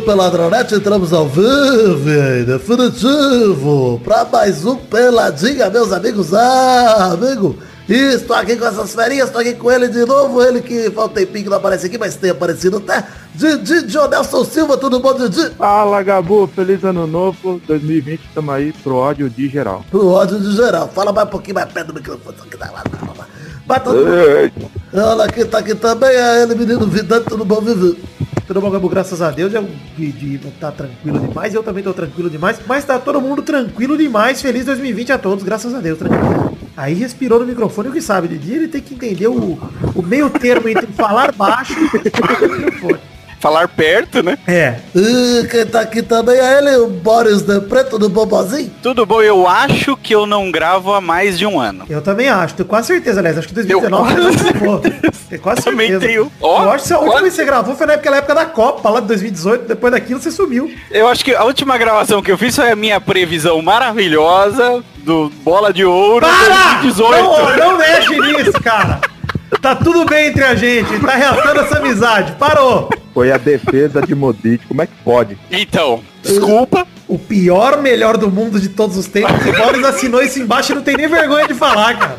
do Peladronete, entramos ao vivo e definitivo para mais um Peladinha, meus amigos. Ah, amigo, estou aqui com essas ferinhas, estou aqui com ele de novo, ele que falta um tempinho que não aparece aqui, mas tem aparecido até. Didi Dionelson Silva, tudo bom, Didi? Fala, Gabu, feliz ano novo, 2020, estamos aí pro ódio de geral. Pro ódio de geral, fala mais um pouquinho mais perto do microfone. Vai todo mundo. Olha aqui, tá aqui também, é ele, menino Vidante, tudo bom, Vivi? Bom, Gabu? Graças a Deus, eu de, de tá tranquilo demais, eu também tô tranquilo demais, mas tá todo mundo tranquilo demais, feliz 2020 a todos, graças a Deus, tranquilo. Aí respirou no microfone, o que sabe, Didi, ele tem que entender o, o meio termo entre falar baixo e falar no microfone. Falar perto, né? É, E quem tá aqui também é ele, o Boris de Preto do Bobozinho. Tudo bom, eu acho que eu não gravo há mais de um ano. eu também acho, tenho quase certeza, aliás, acho que 2019 Eu você participou. Tenho quase Também certeza. tenho. Ó, eu acho que a última quase. vez que você gravou foi na época, na época da Copa, lá de 2018, depois daquilo você sumiu. Eu acho que a última gravação que eu fiz foi a minha previsão maravilhosa do Bola de Ouro Para! 2018. Não, não mexe nisso, cara. Tá tudo bem entre a gente, tá reatando essa amizade. Parou. Foi a defesa de Modric, como é que pode? Então, desculpa. O pior melhor do mundo de todos os tempos. O Boris assinou isso embaixo e não tem nem vergonha de falar, cara.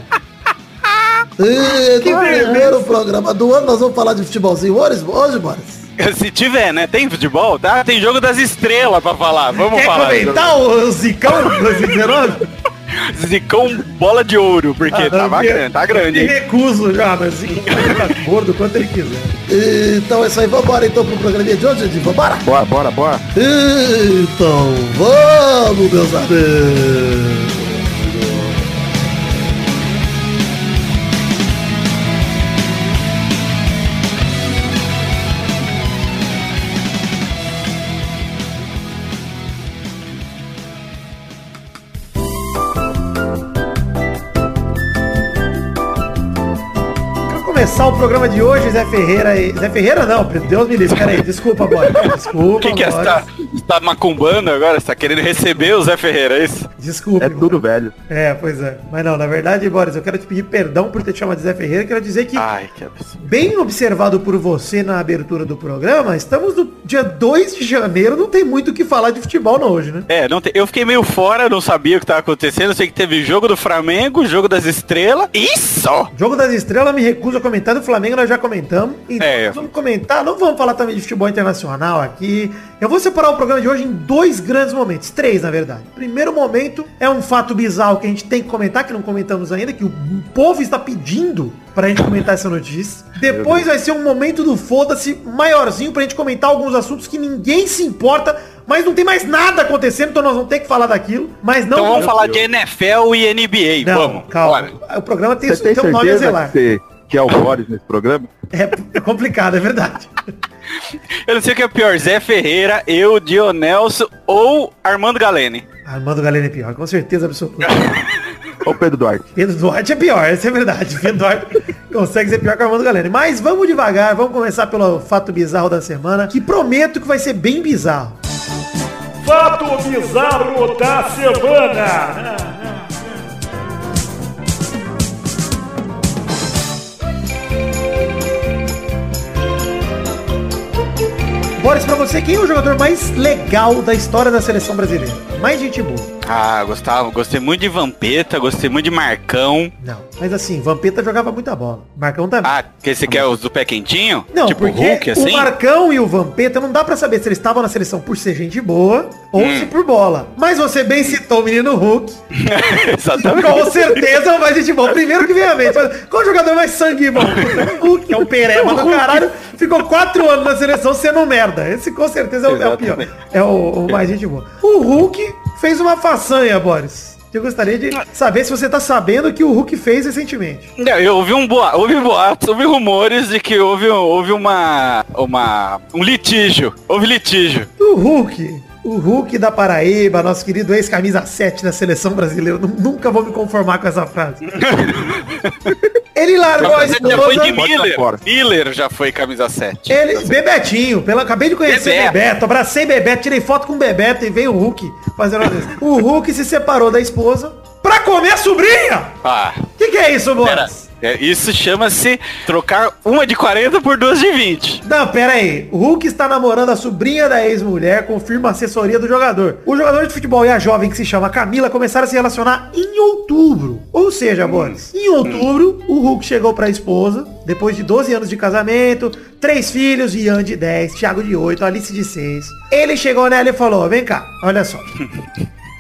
E no primeiro programa do ano nós vamos falar de futebolzinho hoje, hoje Boris. Se tiver, né? Tem futebol? Tá? Tem jogo das estrelas pra falar. Vamos Quer falar. comentar o Zicão 2019? Zicão bola de ouro, porque Ah, tava grande, tá grande, Me hein? recuso já, mas Zicão tá gordo quanto ele quiser. Então é isso aí, vambora então pro programinha de hoje, Didi, vambora? Bora, bora, bora. Então vamos, meus amigos. Começar o programa de hoje, Zé Ferreira e... Zé Ferreira não, Deus me livre, peraí, desculpa, Boris. Desculpa, O que, que é? Você tá, tá macumbando agora? Você tá querendo receber o Zé Ferreira, é isso? Desculpe. É tudo velho. É, pois é. Mas não, na verdade, Boris, eu quero te pedir perdão por ter te chamado de Zé Ferreira. Quero dizer que, Ai, que absurdo. bem observado por você na abertura do programa, estamos no dia 2 de janeiro, não tem muito o que falar de futebol não hoje, né? É, não te- eu fiquei meio fora, não sabia o que tava acontecendo. Eu sei que teve jogo do Flamengo, jogo das estrelas. Isso! Jogo das Estrelas, me recuso a comentar, do Flamengo nós já comentamos. Então, É. vamos comentar, não vamos falar também de futebol internacional aqui. Eu vou separar o programa de hoje em dois grandes momentos, três na verdade. Primeiro momento é um fato bizarro que a gente tem que comentar, que não comentamos ainda, que o povo está pedindo pra gente comentar essa notícia. Depois vai ser um momento do foda-se maiorzinho pra gente comentar alguns assuntos que ninguém se importa, mas não tem mais nada acontecendo, então nós vamos ter que falar daquilo. Mas não Então vamos falar Deus. de NFL e NBA. Não, vamos. calma. Bora. O programa tem, tem tem um nome a zelar. que, você, que é o Boris nesse programa? É, é complicado, é verdade. Eu não sei o que é pior, Zé Ferreira, eu, Dionelson ou Armando Galene. Armando Galeno é pior, com certeza absoluta. Ou Pedro Duarte? Pedro Duarte é pior, essa é verdade. Pedro Duarte consegue ser pior que o Armando Galeno. Mas vamos devagar, vamos começar pelo fato bizarro da semana, que prometo que vai ser bem bizarro. Fato bizarro da semana. Boris, pra você, quem é o jogador mais legal da história da seleção brasileira? Mais gente boa. Ah, gostava, gostei muito de Vampeta, gostei muito de Marcão. Não, mas assim, Vampeta jogava muita bola. Marcão também. Ah, que você quer os do pé quentinho? Não, tipo porque Hulk, o assim? Marcão e o Vampeta não dá pra saber se eles estavam na seleção por ser gente boa ou Hum. se por bola. Mas você bem citou o menino Hulk. Exatamente. Com certeza é o mais gente boa. Primeiro que vem a mente. Qual jogador mais sangue bom? O Hulk, é o pereba do caralho. Ficou quatro anos na seleção sendo merda. Esse com certeza é o, é o pior. É o, o mais gente boa. O Hulk fez uma façanha, Boris. Eu gostaria de saber se você tá sabendo o que o Hulk fez recentemente. Não, eu ouvi um boato, ouvi boatos, ouvi rumores de que houve, houve uma, uma, um litígio, houve litígio. O Hulk, o Hulk da Paraíba, nosso querido ex-camisa 7 da seleção brasileira. Nunca vou me conformar com essa frase. Ele largou a ele já foi de esposa. Miller, tá. Miller já foi camisa 7. Ele, Bebetinho, pela, acabei de conhecer Bebeto. Bebeto. abracei Bebeto, tirei foto com Bebeto e veio o Hulk fazendo. O Hulk se separou da esposa pra comer a sobrinha! Ah, O que, que é isso, Boris? É, isso chama-se trocar uma de 40 por duas de 20. Não, pera aí. O Hulk está namorando a sobrinha da ex-mulher, confirma a assessoria do jogador. O jogador de futebol e a jovem que se chama Camila começaram a se relacionar em outubro. Ou seja, Boris, em outubro, o Hulk chegou pra esposa, depois de 12 anos de casamento, três filhos, Ian de 10, Thiago de 8, Alice de 6. Ele chegou nela e falou, vem cá, olha só.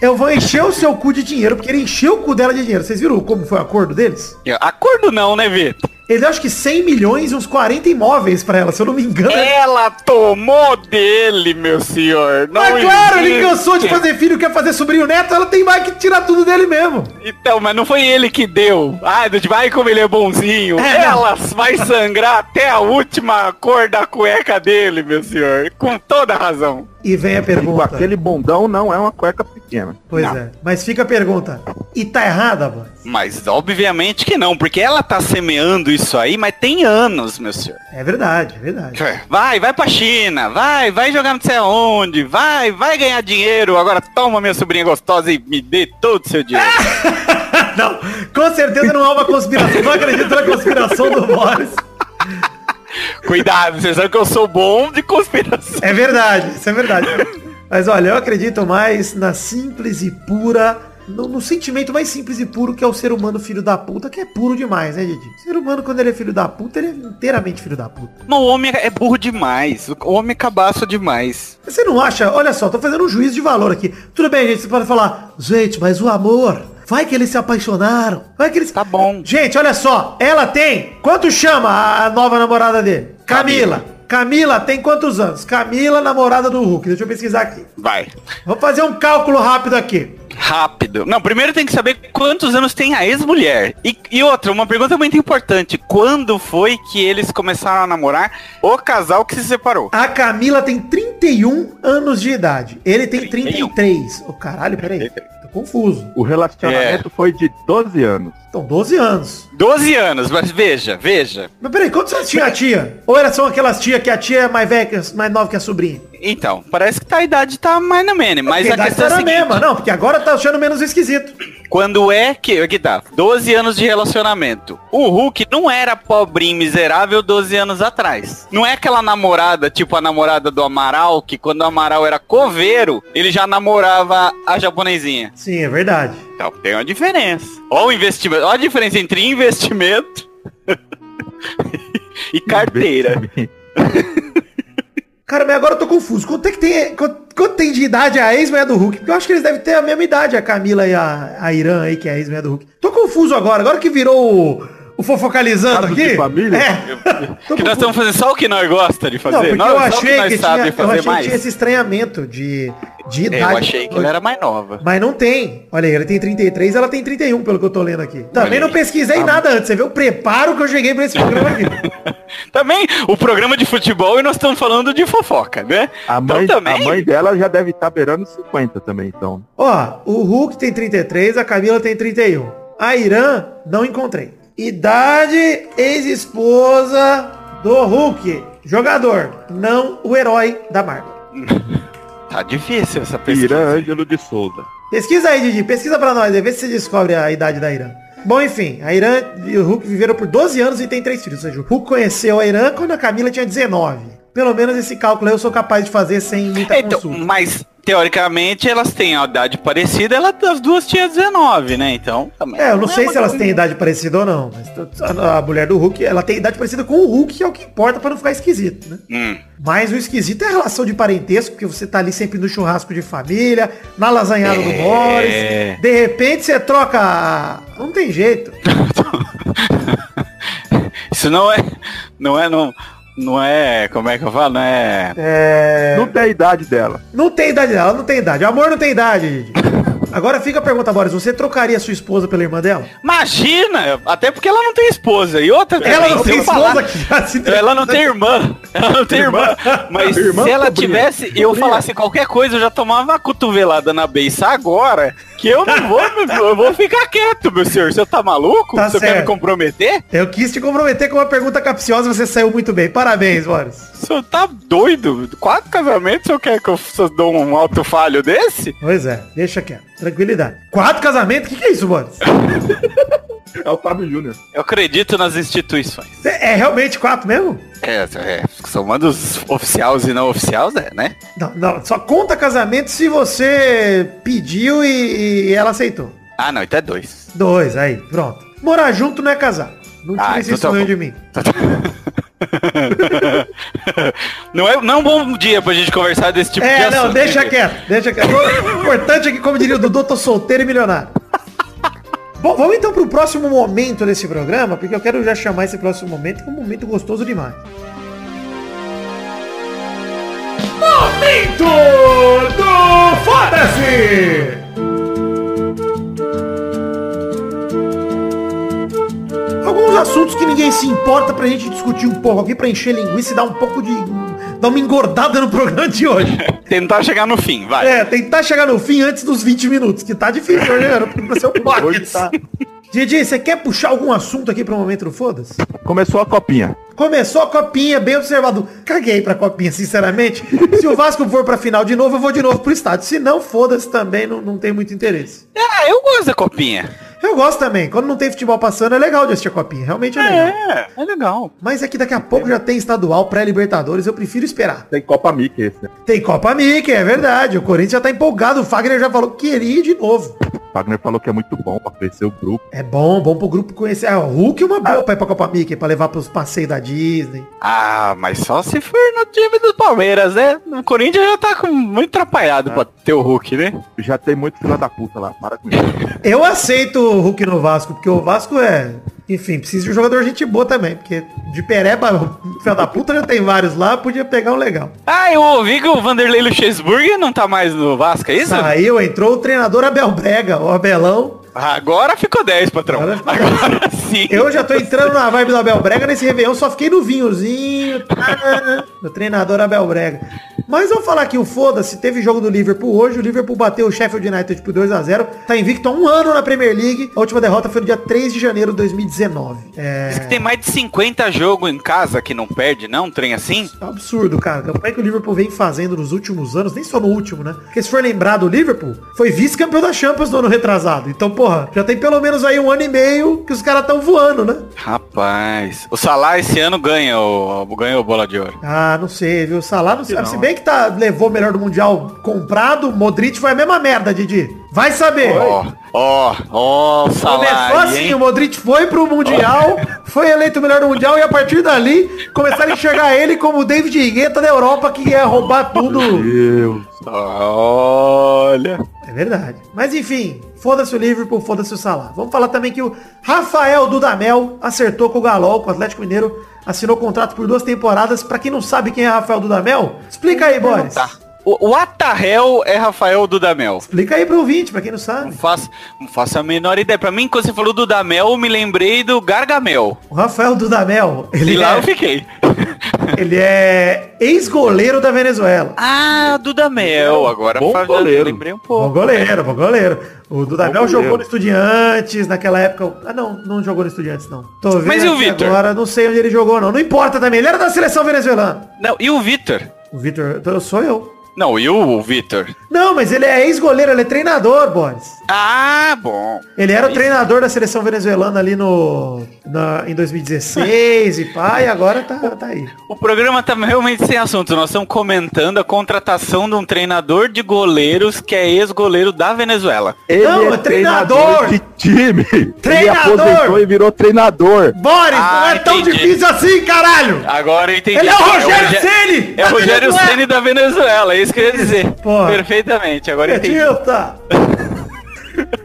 Eu vou encher o seu cu de dinheiro, porque ele encheu o cu dela de dinheiro. Vocês viram como foi o acordo deles? Acordo não, né, Vitor? Ele deu acho que 100 milhões e uns 40 imóveis pra ela, se eu não me engano. Ela tomou dele, meu senhor. Não Mas claro, ele existe. cansou de fazer filho, quer fazer sobrinho neto, ela tem mais que tirar tudo dele mesmo. Então, mas não foi ele que deu. Ai como ele é bonzinho. É, não. Ela vai sangrar até a última cor da cueca dele, meu senhor. Com toda razão. E vem a pergunta. aquele bundão não é uma cueca pequena. Pois Não. é. Mas fica a pergunta. E tá errada, mano? Mas obviamente que não, porque ela tá semeando isso aí, mas tem anos, meu senhor. É verdade, é verdade. Vai, vai pra China, vai, vai jogar não sei aonde, vai, vai ganhar dinheiro. Agora toma minha sobrinha gostosa e me dê todo o seu dinheiro. não, com certeza não é uma conspiração. Não acredito na conspiração do Boris. Cuidado, vocês sabem que eu sou bom de conspiração. É verdade, isso é verdade. Mas olha, eu acredito mais na simples e pura. No, no sentimento mais simples e puro que é o ser humano filho da puta, que é puro demais, né, Didi? O ser humano, quando ele é filho da puta, ele é inteiramente filho da puta. Mas o homem é burro demais, o homem é cabaço demais. Você não acha? Olha só, tô fazendo um juízo de valor aqui. Tudo bem, gente, você pode falar, gente, mas o amor, vai que eles se apaixonaram, vai que eles... Tá bom. Gente, olha só, ela tem, quanto chama a, nova namorada dele? Camila. Camila tem quantos anos? Camila, namorada do Hulk. Deixa eu pesquisar aqui. Vai. Vou fazer um cálculo rápido aqui. Rápido. Não, primeiro tem que saber quantos anos tem a ex-mulher. E, e outra, uma pergunta muito importante. Quando foi que eles começaram a namorar o casal que se separou? A Camila tem 31 anos de idade. Ele tem 31. 33. Ô, caralho, peraí. Tô confuso. O relacionamento foi de 12 anos. Então, 12 anos. 12 anos, mas veja, veja. Mas peraí, quantos anos tinha a tia? Ou era só aquelas tia que a tia é mais velha, mais nova que a sobrinha? Então, parece que tá, a idade tá mais na menos, mas a idade questão é a era a seguinte, mesma. Não, porque agora tá achando menos esquisito. Quando é que, aqui tá, 12 anos de relacionamento. O Hulk não era pobrinho, miserável 12 anos atrás. Não é aquela namorada, tipo a namorada do Amaral, que quando o Amaral era coveiro, ele já namorava a japonesinha. Sim, é verdade. Então, tem uma diferença. Olha o investimento, olha a diferença entre investimento e carteira. Cara, mas agora eu tô confuso. Quanto é que tem. Quanto, quanto tem de idade a ex-mulher do Hulk? Porque eu acho que eles devem ter a mesma idade, a Camila e a, a Irã aí, que é a ex-mulher do Hulk. Tô confuso agora. Agora que virou o, fofocalizando Caso aqui. de família? É. Tô Que nós estamos fazendo só o que nós gosta de fazer. Não, porque nós, eu achei nós que, sabe tinha, eu achei que mais. tinha esse estranhamento de, de É, idade. eu achei que ela era mais nova. Mas não tem. Olha aí, ele tem 33, ela tem 31, pelo que eu tô lendo aqui. Também não pesquisei Ah, nada antes. Você vê o preparo que eu cheguei pra esse programa aqui. Também o programa de futebol e nós estamos falando de fofoca, né? A mãe, então também. a mãe dela já deve estar beirando 50 também, então. Ó, o Hulk tem 33, a Camila tem 31. A Irã, não encontrei. Idade, ex-esposa do Hulk. Jogador, não o herói da Marvel. Tá difícil essa pesquisa. Irã Ângelo de Souza. Pesquisa aí, Didi. Pesquisa pra nós aí. Vê se você descobre a idade da Irã. Bom, enfim. A Irã e o Hulk viveram por 12 anos e tem três filhos. Ou seja, o Hulk conheceu a Irã quando a Camila tinha 19. Pelo menos esse cálculo aí eu sou capaz de fazer sem muita Então, consulta. mas teoricamente elas têm a idade parecida, ela, as duas tinham 19, né? Então, também. É, eu não sei uma se elas têm idade parecida ou não. Mas a a mulher do Hulk, ela tem idade parecida com o Hulk, que é o que importa pra não ficar esquisito, né? Hum. Mas o esquisito é a relação de parentesco, porque você tá ali sempre no churrasco de família, na lasanhada do É. Boris. De repente você troca. Não tem jeito. Isso não é. Não é. Não, não é. Como é que eu falo? Não é. É. Não tem a idade dela. Não tem idade dela, não tem idade. O amor não tem idade. Agora fica a pergunta, Boris. Você trocaria sua esposa pela irmã dela? Imagina! Até porque ela não tem esposa. E outra Ela não tem eu esposa que já se Ela não tem irmã. Ela não tem irmã. Mas Irmã se ela sobrinha. tivesse e eu falasse qualquer coisa, eu já tomava uma cotovelada na beiça agora. Que eu não vou, eu vou ficar quieto, meu senhor. Você tá maluco? Tá Você quer me certo. comprometer? Eu quis te comprometer com uma pergunta capciosa, você saiu muito bem. Parabéns, Boris. Senhor tá doido? Quatro casamentos, o senhor quer que eu dou um alto falho desse? Pois é, deixa quieto. Tranquilidade. Quatro casamentos? O que, que é isso, Boris? É o Fábio Júnior. Eu acredito nas instituições. É, é realmente quatro mesmo? É, é, somando os oficiais e não oficiais, é, né? Não, não, só conta casamento se você pediu e, e ela aceitou. Ah, não, então é dois. Dois, aí, pronto. Morar junto não é casar. Não Ah, tira esse então tá sonho de mim. não, é, não é um bom dia pra gente conversar desse tipo de É, assunto. não, deixa quieto, deixa quieto. O importante é que, como diria o Dudu, tô solteiro e milionário. Bom, vamos então pro próximo momento desse programa, porque eu quero já chamar esse próximo momento como um momento gostoso demais. Momento do Foda-se! Assuntos que ninguém se importa pra gente discutir um pouco aqui, pra encher linguiça e dar um pouco de... dar uma engordada no programa de hoje. Tentar chegar no fim, vai. É, tentar chegar no fim antes dos 20 minutos, que tá difícil né? Pra ser um Hoje pocket. tá. Didi, você quer puxar algum assunto aqui pro momento do Foda-se? Começou a copinha. Começou a copinha, bem observado. Caguei pra copinha, sinceramente. Se o Vasco for pra final de novo, eu vou de novo pro estádio. Se não, foda-se também, não, não tem muito interesse. Ah, eu gosto da copinha. Eu gosto também. Quando não tem futebol passando, é legal de assistir a copinha. Realmente é legal. É, é legal. Mas é que daqui a pouco já tem estadual, pré-libertadores, eu prefiro esperar. Tem Copa Mickey esse, né? Tem Copa Mickey, é verdade. O Corinthians já tá empolgado. O Fagner já falou que queria ir de novo. O Wagner falou que é muito bom pra crescer o grupo. É bom, bom pro grupo conhecer. Ah, o Hulk é uma boa pra ir pra Copa Mickey, pra levar pros passeios da Disney. Ah, mas só se for no time do Palmeiras, né? O Corinthians já tá com muito atrapalhado pra ter o Hulk, né? Já tem muito fila da puta lá. Para com isso. Eu aceito o Hulk no Vasco, porque o Vasco é. Enfim, precisa de um jogador gente boa também. Porque de pereba, filho da puta, já tem vários lá, podia pegar um legal. Ah, eu ouvi que o Vanderlei Luxemburgo não tá mais no Vasco, é isso? Saiu, entrou o treinador Abel Brega, o Abelão. Agora ficou 10, patrão. Agora Agora sim. Eu já tô entrando na vibe do Abel Brega nesse Réveillon, só fiquei no vinhozinho. tá, do treinador Abel Brega. Mas vamos falar aqui, o foda-se, teve jogo do Liverpool hoje, o Liverpool bateu o Sheffield United por 2x0, tá invicto há um ano na Premier League, a última derrota foi no dia 3 de janeiro de 2019. É... Diz que tem mais de 50 jogos em casa que não perde, não? Um trem assim? É um absurdo, cara. Como é que o Liverpool vem fazendo nos últimos anos, nem só no último, né? Porque se for lembrar do Liverpool, foi vice-campeão da Champions no ano retrasado. Então, porra, já tem pelo menos aí um ano e meio que os caras estão voando, né? Rapaz. O Salah esse ano ganha o, ganhou o bola de ouro. Ah, não sei, viu? O Salah não sabe. não. Se bem que tá, levou o melhor do Mundial comprado, Modric foi a mesma merda, Didi. Vai saber. Ó, ó, ó. Começou assim, hein? o Modric foi pro Mundial, foi eleito o melhor do Mundial e a partir dali começaram a enxergar ele como o David Guetta da Europa que ia roubar tudo. Deus. Olha. É verdade. Mas enfim, foda-se o Liverpool, foda-se o Salah. Vamos falar também que o Rafael Dudamel acertou com o Galol, com o Atlético Mineiro, assinou contrato por duas temporadas. Pra quem não sabe quem é Rafael Dudamel, explica aí, Boris. Tá. O, Atarrel é Rafael Dudamel. Explica aí pro ouvinte, pra quem não Não sabe. faço, não faço a menor ideia. Pra mim, quando você falou Dudamel, eu me lembrei do Gargamel. O Rafael Dudamel, ele e lá eu é, fiquei. ele é ex-goleiro da Venezuela. ah, Dudamel. Agora Bom faz- goleiro. lembrei um Bom pouco. goleiro, bom goleiro. O Dudamel Bom goleiro. jogou no Estudiantes naquela época. Ah, não, não jogou no Estudiantes, não. Tô vendo Mas e o Vitor? Agora não sei onde ele jogou, não. Não importa também. Ele era da seleção venezuelana. Não, e o Vitor? O Vitor, eu sou eu. Não, e o Vitor? Não, mas ele é ex-goleiro, ele é treinador, Boris. Ah, bom. Ele era o treinador da seleção venezuelana ali no na- em 2016 e pá, e agora tá, tá aí. O programa tá realmente sem assunto. Nós estamos comentando a contratação de um treinador de goleiros que é ex-goleiro da Venezuela. Ele Não, é treinador. de time. Treinador. Ele aposentou e virou treinador. Boris, não Ah, é tão entendi. difícil assim, caralho! Agora eu entendi. Ele é o Rogério Rogé- Ceni! É o Rogério Ceni da Venezuela, é isso que eu ia dizer. Porra. Perfeitamente, agora eu entendi. Acredita!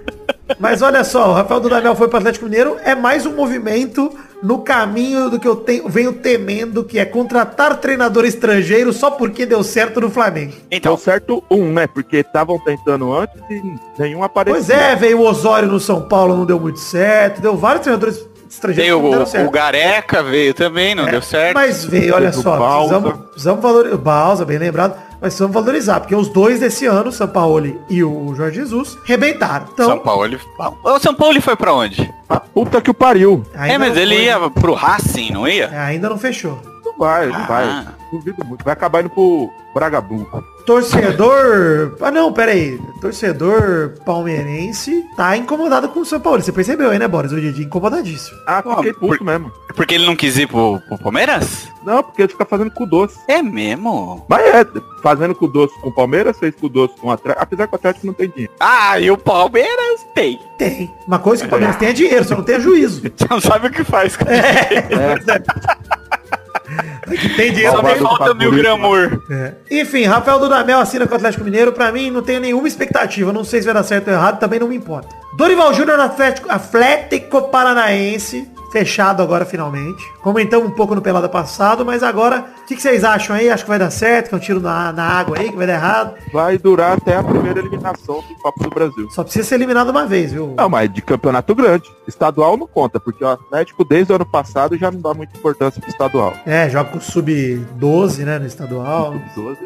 Mas olha só, o Rafael Dudamel foi para o Atlético Mineiro, é mais um movimento no caminho do que eu tenho, venho temendo, que é contratar treinador estrangeiro só porque deu certo no Flamengo. Deu Então, certo um, né? Porque estavam tentando antes e nenhum apareceu. Pois é, veio o Osório no São Paulo, não deu muito certo, deu vários treinadores estrangeiros veio o, certo. o Gareca, veio também, não deu certo. Mas veio, olha Teve o só, precisamos, precisamos valorizar. Balsa, bem lembrado, mas precisamos valorizar, porque os dois desse ano, o Sampaoli e o Jorge Jesus, rebentaram. Então, São Paulo. ele- O São Paulo foi pra onde? A puta que o pariu. é, ainda mas não ele foi- ia pro Racing, não ia? É, ainda não fechou. vai, não Ah. vai. Duvido muito. Vai acabar indo pro Bragabu. Torcedor. Ah, não, pera aí. Torcedor palmeirense tá incomodado com o São Paulo. Você percebeu aí, né, Boris? O Didi incomodadíssimo. Ah, Pô, fiquei por- mesmo. Porque ele não quis ir pro, pro Palmeiras? Não, porque ele fica fazendo cu doce. É mesmo? Mas é, fazendo cu doce com o Palmeiras, fez cu doce com o Atlético. Apesar que o Atlético não tem dinheiro. Ah, e o Palmeiras tem. Tem. Uma coisa que o Palmeiras tem é dinheiro, só não tem é juízo. Você não sabe o que faz. cara. Que tem dinheiro, Só me falta mil favorito, gramor. É. Enfim, Rafael Dudamel assina com o Atlético Mineiro. Pra mim, não tenho nenhuma expectativa. Não sei se vai dar certo ou errado, também não me importa. Dorival Júnior no Atlético, Atlético Paranaense. Fechado agora, finalmente. Comentamos um pouco no Pelada passado, mas agora, o que, que vocês acham aí? Acho que vai dar certo, que é um tiro na, na água aí, que vai dar errado. Vai durar até a primeira eliminação do Copa do Brasil. Só precisa ser eliminado uma vez, viu? Não, mas de campeonato grande. Estadual não conta, porque o Atlético desde o ano passado já não dá muita importância pro estadual. É, joga com o Sub-12, né, no estadual. 12.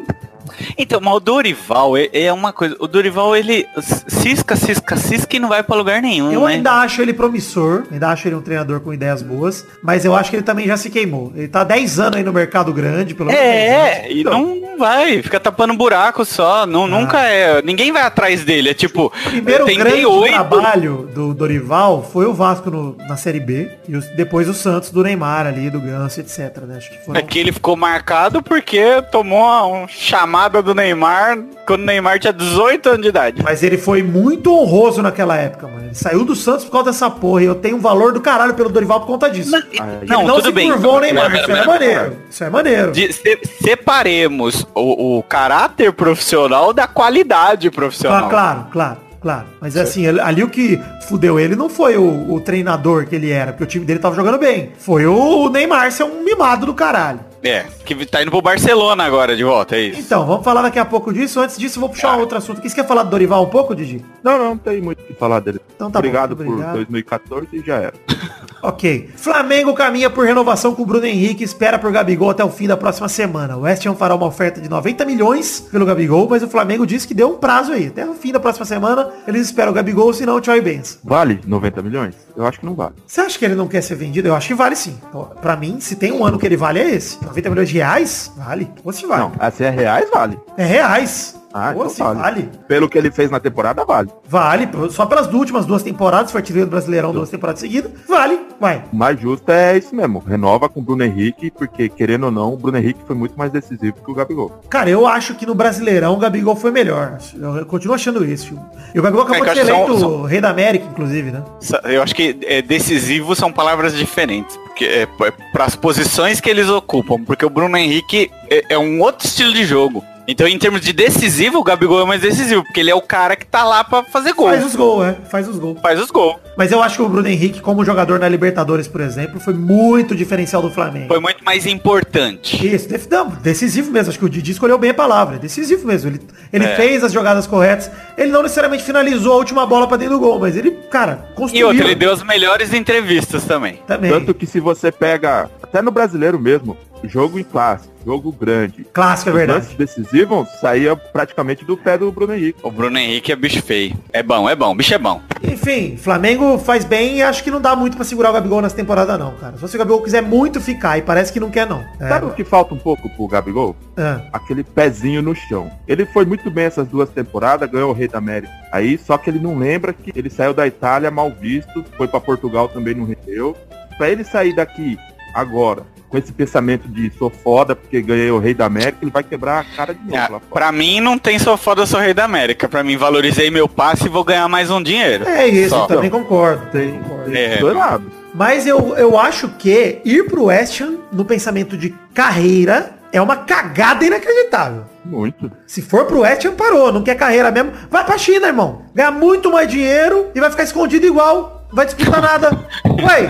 Então, mas o Dorival é, é uma coisa. O Dorival, ele cisca, cisca, cisca e não vai pra lugar nenhum, Eu né? ainda acho ele promissor, ainda acho ele um treinador com ideias boas, mas eu acho que ele também já se queimou. Ele tá 10 anos aí no mercado grande, pelo menos 10 anos. É, e não, não vai, fica tapando buraco só, não, nunca é, ninguém vai atrás dele, é tipo, O primeiro grande oito, trabalho do Dorival foi o Vasco no- na Série B e os- depois o Santos do Neymar ali, do Ganso, etc. Né? Acho que foram... Aqui ele ficou marcado porque tomou uma, uma chamada do Neymar quando o Neymar tinha 18 anos de idade. Mas ele foi muito honroso naquela época, mano. Ele saiu do Santos por causa dessa porra e eu tenho um valor do caralho pelo Dorival por conta disso. Aí- Ele Não, não tudo se bem. curvou ao Neymar, Mas- isso é mas- maneiro. Isso é maneiro. De- se- separemos o, o caráter profissional da qualidade profissional. Ah, claro, claro, claro. Mas assim, ele- ali o que fudeu ele não foi o, o treinador que ele era, porque o time dele tava jogando bem. Foi o Neymar ser um mimado do caralho. É, que tá indo pro Barcelona agora de volta, é isso. Então, vamos falar daqui a pouco disso. Antes disso, eu vou puxar um outro assunto. Você quer falar do Dorival um pouco, Didi? Não, não, não tem muito o que falar dele. Então tá bom, obrigado por obrigado. 2014 e já era. Ok. Flamengo caminha por renovação com o Bruno Henrique espera por Gabigol até o fim da próxima semana. O West Ham fará uma oferta de 90 milhões pelo Gabigol, mas o Flamengo disse que deu um prazo aí. Até o fim da próxima semana, eles esperam o Gabigol, senão tchau e benção. Vale 90 milhões? Eu acho que não vale. Você acha que ele não quer ser vendido? Eu acho que vale sim. Ó, Pra mim, se tem um ano que ele vale, é esse. 90 milhões de reais? Vale. Ou se vale. Não, assim é reais, vale. É reais. Ah, Ou então se vale. vale. Pelo que ele fez na temporada, vale. Vale. Só pelas últimas duas temporadas, foi artilheiro do Brasileirão duas temporadas seguidas. Vale. Vai. O mais justo é isso mesmo. Renova com o Bruno Henrique, porque, querendo ou não, o Bruno Henrique foi muito mais decisivo que o Gabigol. Cara, eu acho que no Brasileirão o Gabigol foi melhor. Eu, continuo achando isso. E o Gabigol acabou É que de eu ser eleito são- rei da América, inclusive, né? Eu acho que é, decisivo são palavras diferentes. Porque é, para as posições que eles ocupam. Porque o Bruno Henrique é, é um outro estilo de jogo. Então, em termos de decisivo, o Gabigol é mais decisivo. Porque ele é o cara que tá lá pra fazer gol. Faz os gols, é. Faz os gols. Faz os gols. Mas eu acho que o Bruno Henrique, como jogador na Libertadores, por exemplo, foi muito diferencial do Flamengo. Foi muito mais importante. Isso, não, decisivo mesmo. Acho que o Didi escolheu bem a palavra. É decisivo mesmo. Ele, ele É. fez as jogadas corretas. Ele não necessariamente finalizou a última bola pra dentro do gol, mas ele, cara, E construiu. outra, ele deu as melhores entrevistas também. Também. Tanto que se você pega, até no brasileiro mesmo, jogo em classe, jogo grande, Clássico, é os verdade. lances decisivos saía praticamente do pé do Bruno Henrique. O Bruno Henrique é bicho feio. É bom, é bom. Bicho é bom. Enfim, Flamengo faz bem e acho que não dá muito pra segurar o Gabigol nessa temporada, não, cara. Se o Gabigol quiser muito ficar, e parece que não quer, não. É, Sabe o que falta um pouco pro Gabigol? é. Aquele pezinho no chão. Ele foi muito bem essas duas temporadas, ganhou o Rei da América. Aí, só que ele não lembra que ele saiu da Itália mal visto, foi pra Portugal também não rendeu. Pra ele sair daqui agora, com esse pensamento de sou foda porque ganhei o Rei da América, ele vai quebrar a cara de novo Ah, fora. pra mim, não tem sou foda, sou rei da América. Pra mim, valorizei meu passe e vou ganhar mais um dinheiro. É isso, Só. eu também concordo. Tem, concordo. É. do lado. Mas eu, eu acho que ir pro West Ham, no pensamento de carreira, é uma cagada inacreditável. Muito. Se for pro West Ham, parou. Não quer carreira mesmo. Vai pra China, irmão. Ganha muito mais dinheiro e vai ficar escondido igual. Não vai disputar nada. Ué,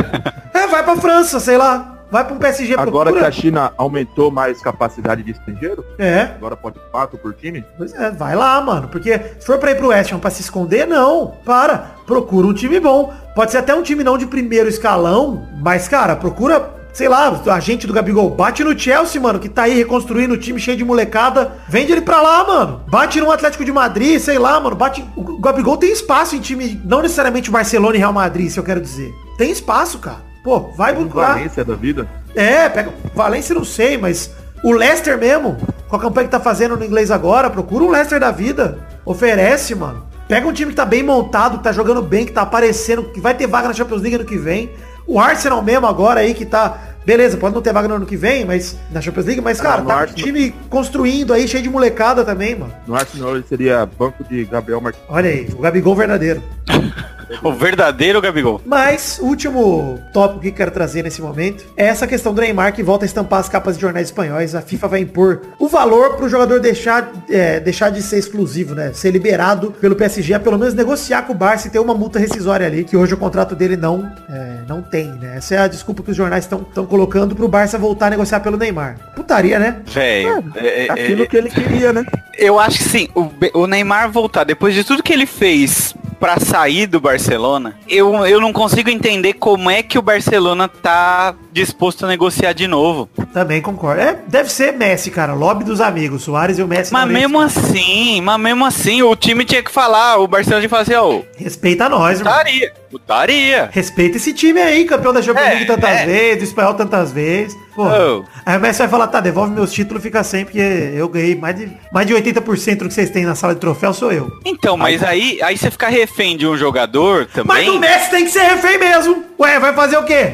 é, vai pra França, sei lá. Vai pra um PSG. Agora que procura. a China aumentou mais capacidade de estrangeiro, É, agora pode quatro por time, pois é, vai lá, mano. Porque se for pra ir pro West Ham pra se esconder, não. Para. Procura um time bom. Pode ser até um time não de primeiro escalão, mas, cara, procura sei lá, a gente do Gabigol, bate no Chelsea, mano, que tá aí reconstruindo o time cheio de molecada. Vende ele pra lá, mano. Bate no Atlético de Madrid, sei lá, mano. Bate. O Gabigol tem espaço em time, não necessariamente Barcelona e Real Madrid, se eu quero dizer. Tem espaço, cara. Pô, vai um procurar. Valência da vida. É, pega. Valência não sei, mas o Leicester mesmo, com a campanha que tá fazendo no inglês agora, procura um Leicester da vida. Oferece, mano. Pega um time que tá bem montado, que tá jogando bem, que tá aparecendo, que vai ter vaga na Champions League ano que vem. O Arsenal mesmo agora aí que tá. Beleza, pode não ter vaga no ano que vem, mas na Champions League, mas, cara, no tá com o Arsenal- time construindo aí, cheio de molecada também, mano. No Arsenal ele seria banco de Gabriel Martins. Olha aí, o Gabigol verdadeiro. O verdadeiro Gabigol. Mas, o último tópico que quero trazer nesse momento é essa questão do Neymar que volta a estampar as capas de jornais espanhóis. A FIFA vai impor o valor para o jogador deixar, é, deixar de ser exclusivo, né? Ser liberado pelo PSG, a pelo menos negociar com o Barça e ter uma multa rescisória ali, que hoje o contrato dele não, é, não tem, né? Essa é a desculpa que os jornais estão colocando pro Barça voltar a negociar pelo Neymar. Putaria, né? Velho, é- é- Aquilo é- que ele queria, né? eu acho que sim, o, o Neymar voltar, depois de tudo que ele fez pra sair do Barcelona, eu, eu não consigo entender como é que o Barcelona tá disposto a negociar de novo. Também concordo. É, deve ser Messi, cara. Lobby dos amigos. Soares e o Messi. Mas mesmo assim, mas mesmo assim, o time tinha que falar, o Barcelona tinha que falar assim, ó, Respeita nós, irmão. Putaria. Respeita esse time aí, campeão da Champions É, League tantas é. vezes, do espanhol tantas vezes. Pô. Oh. Aí o Messi vai falar, tá, devolve meus títulos, fica sem, porque eu ganhei mais de, mais de 80% do que vocês têm na sala de troféu, sou eu. Então, mas aí, aí você ficar refém de um jogador Mas também, o Messi tem que ser refém mesmo. Ué, vai fazer o quê?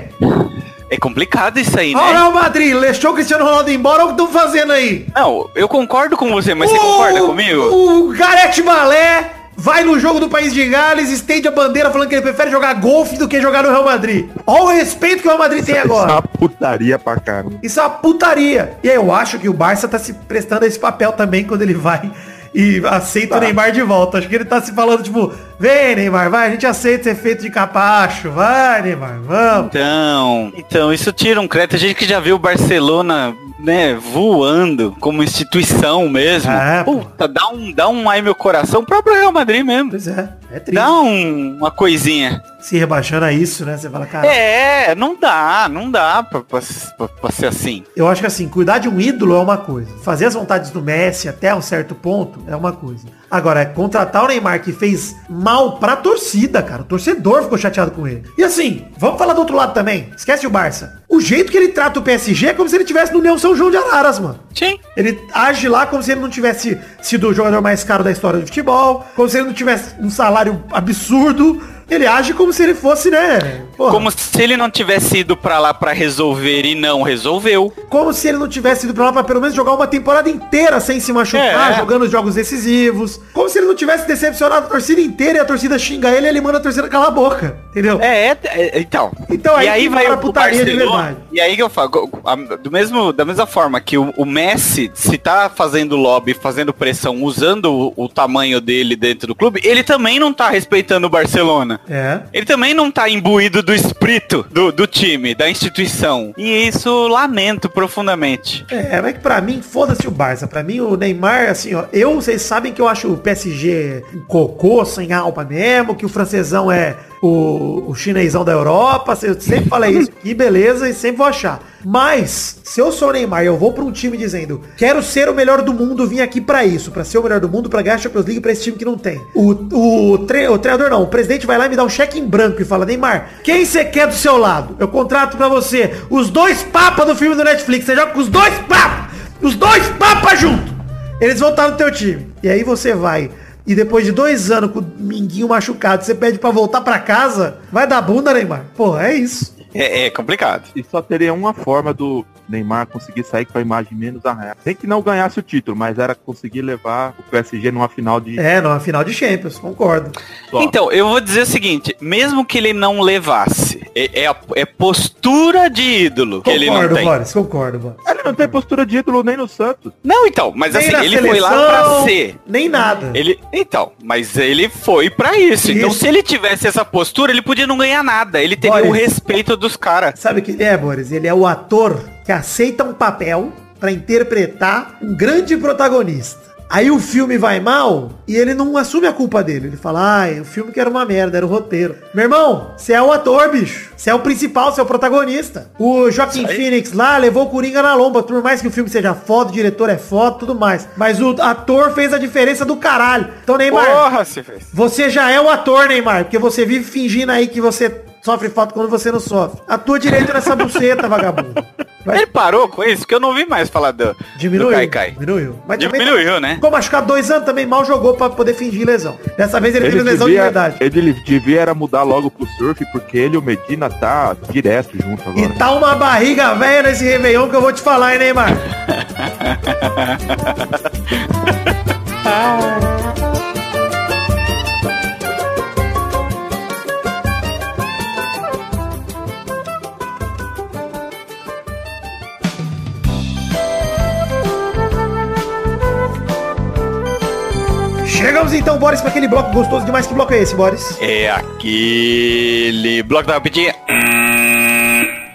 é complicado isso aí, Olha o né? Madrid, deixou o Cristiano Ronaldo embora, o que estão fazendo aí. Não, eu concordo com você, mas você O- concorda comigo? O Gareth Malé vai no jogo do País de Gales, estende a bandeira falando que ele prefere jogar golfe do que jogar no Real Madrid. Olha o respeito que o Real Madrid tem Isso é agora. uma putaria pra caramba. Isso é uma putaria. E aí eu acho que o Barça tá se prestando a esse papel também quando ele vai e aceita o Neymar de volta. Acho que ele tá se falando, tipo, vem Neymar, vai, a gente aceita ser feito de capacho. Vai, Neymar, vamos. Então, então, isso tira um crédito. A gente que já viu o Barcelona, né, voando como instituição mesmo. É, pô. Puta, dá um, dá um ai meu coração. O próprio Real Madrid mesmo. Pois é, é triste. Dá um- uma coisinha. Se rebaixando a isso, né? Você fala, cara. É, não dá, não dá pra, pra- pra- pra ser assim. Eu acho que assim, cuidar de um ídolo é uma coisa. Fazer as vontades do Messi até um certo ponto é uma coisa. Agora, contratar o Neymar que fez mal pra torcida, cara. O torcedor ficou chateado com ele. E assim, vamos falar do outro lado também. Esquece o Barça. O jeito que ele trata o PSG é como se ele tivesse no União São João de Araras, mano. Sim. Ele age lá como se ele não tivesse sido o jogador mais caro da história do futebol, como se ele não tivesse um salário absurdo. Ele age como se ele fosse, né? porra, Como se ele não tivesse ido pra lá pra resolver e não resolveu. como se ele não tivesse ido pra lá pra pelo menos jogar uma temporada inteira sem se machucar, É. jogando os jogos decisivos. Como se ele não tivesse decepcionado a torcida inteira e a torcida xinga ele e ele manda a torcida calar a boca. Entendeu? É, é, é, então. Então aí e aí vai mora a o putaria de verdade. E aí que eu falo, do mesmo, da mesma forma que o, o Messi, se tá fazendo lobby, fazendo pressão, usando o, o tamanho dele dentro do clube, ele também não tá respeitando o Barcelona. É. Ele também não tá imbuído do espírito do, do time, da instituição. E isso lamento profundamente. É, mas que pra mim, foda-se o Barça. Pra mim, o Neymar, assim, ó, eu, vocês sabem que eu acho o PSG um cocô, sem alma mesmo, que o francesão é o, o chinesão da Europa. Eu sempre falei isso. Que beleza, e sempre vou achar. Mas, se eu sou o Neymar e eu vou pra um time dizendo, quero ser o melhor do mundo, vim aqui pra isso, pra ser o melhor do mundo, pra ganhar a Champions League pra esse time que não tem. O, o, tre o treinador não, o presidente vai lá e me dá um cheque em branco e fala, Neymar, quem você quer do seu lado? Eu contrato pra você os dois papas do filme do Netflix, você joga com os dois papas, os dois papas junto. Eles vão estar no teu time. E aí você vai. E depois de dois anos com o minguinho machucado, você pede pra voltar pra casa, vai dar bunda, Neymar. Pô, é isso. É, é complicado. E só teria uma forma do Neymar conseguir sair com a imagem menos arranhada. Nem que não ganhasse o título, mas era conseguir levar o PSG numa final de É, numa final de Champions, concordo. só. Então, eu vou dizer o seguinte, mesmo que ele não levasse, é, é, é postura de ídolo que ele não Concordo, tem. Boris, concordo, Boris. Ele não tem postura de ídolo nem no Santos. Não, então, mas Nem assim, ele foi lá pra seleção, ser. Nem nada. Ele, então, mas ele foi pra isso. Então, Isso. se ele tivesse essa postura, ele podia não ganhar nada. Ele teria Boris. o respeito dos caras. Sabe o que ele é, Boris? Ele é o ator que aceita um papel pra interpretar um grande protagonista. Aí o filme vai mal e ele não assume a culpa dele. Ele fala, ai, o filme que era uma merda, era o roteiro. Meu irmão, você é o ator, bicho. Você é o principal, você é o protagonista. O Joaquim. Phoenix lá levou o Coringa na lomba. Por mais que o filme seja foda, o diretor é foda, tudo mais. Mas o ator fez a diferença do caralho. Então, Neymar, Porra, fez. você já é o ator, Neymar, porque você vive fingindo aí que você sofre falta quando você não sofre. Atua direito nessa buceta, vagabundo. Vai- Ele parou com isso? Que eu não vi mais falar do, Diminuiu. do Kaikai. Diminuiu. Mas também Diminuiu, né? Ficou machucado dois anos também, mal jogou pra poder fingir lesão. Dessa vez ele, Ele teve lesão devia, de verdade. ele devia era mudar logo pro surf, porque ele e o Medina tá direto junto E agora. tá uma barriga velha nesse Réveillon que eu vou te falar, hein, Neymar? Chegamos então, Boris, para aquele bloco gostoso demais. Que bloco é esse, Boris? É aquele bloco da rapidinha.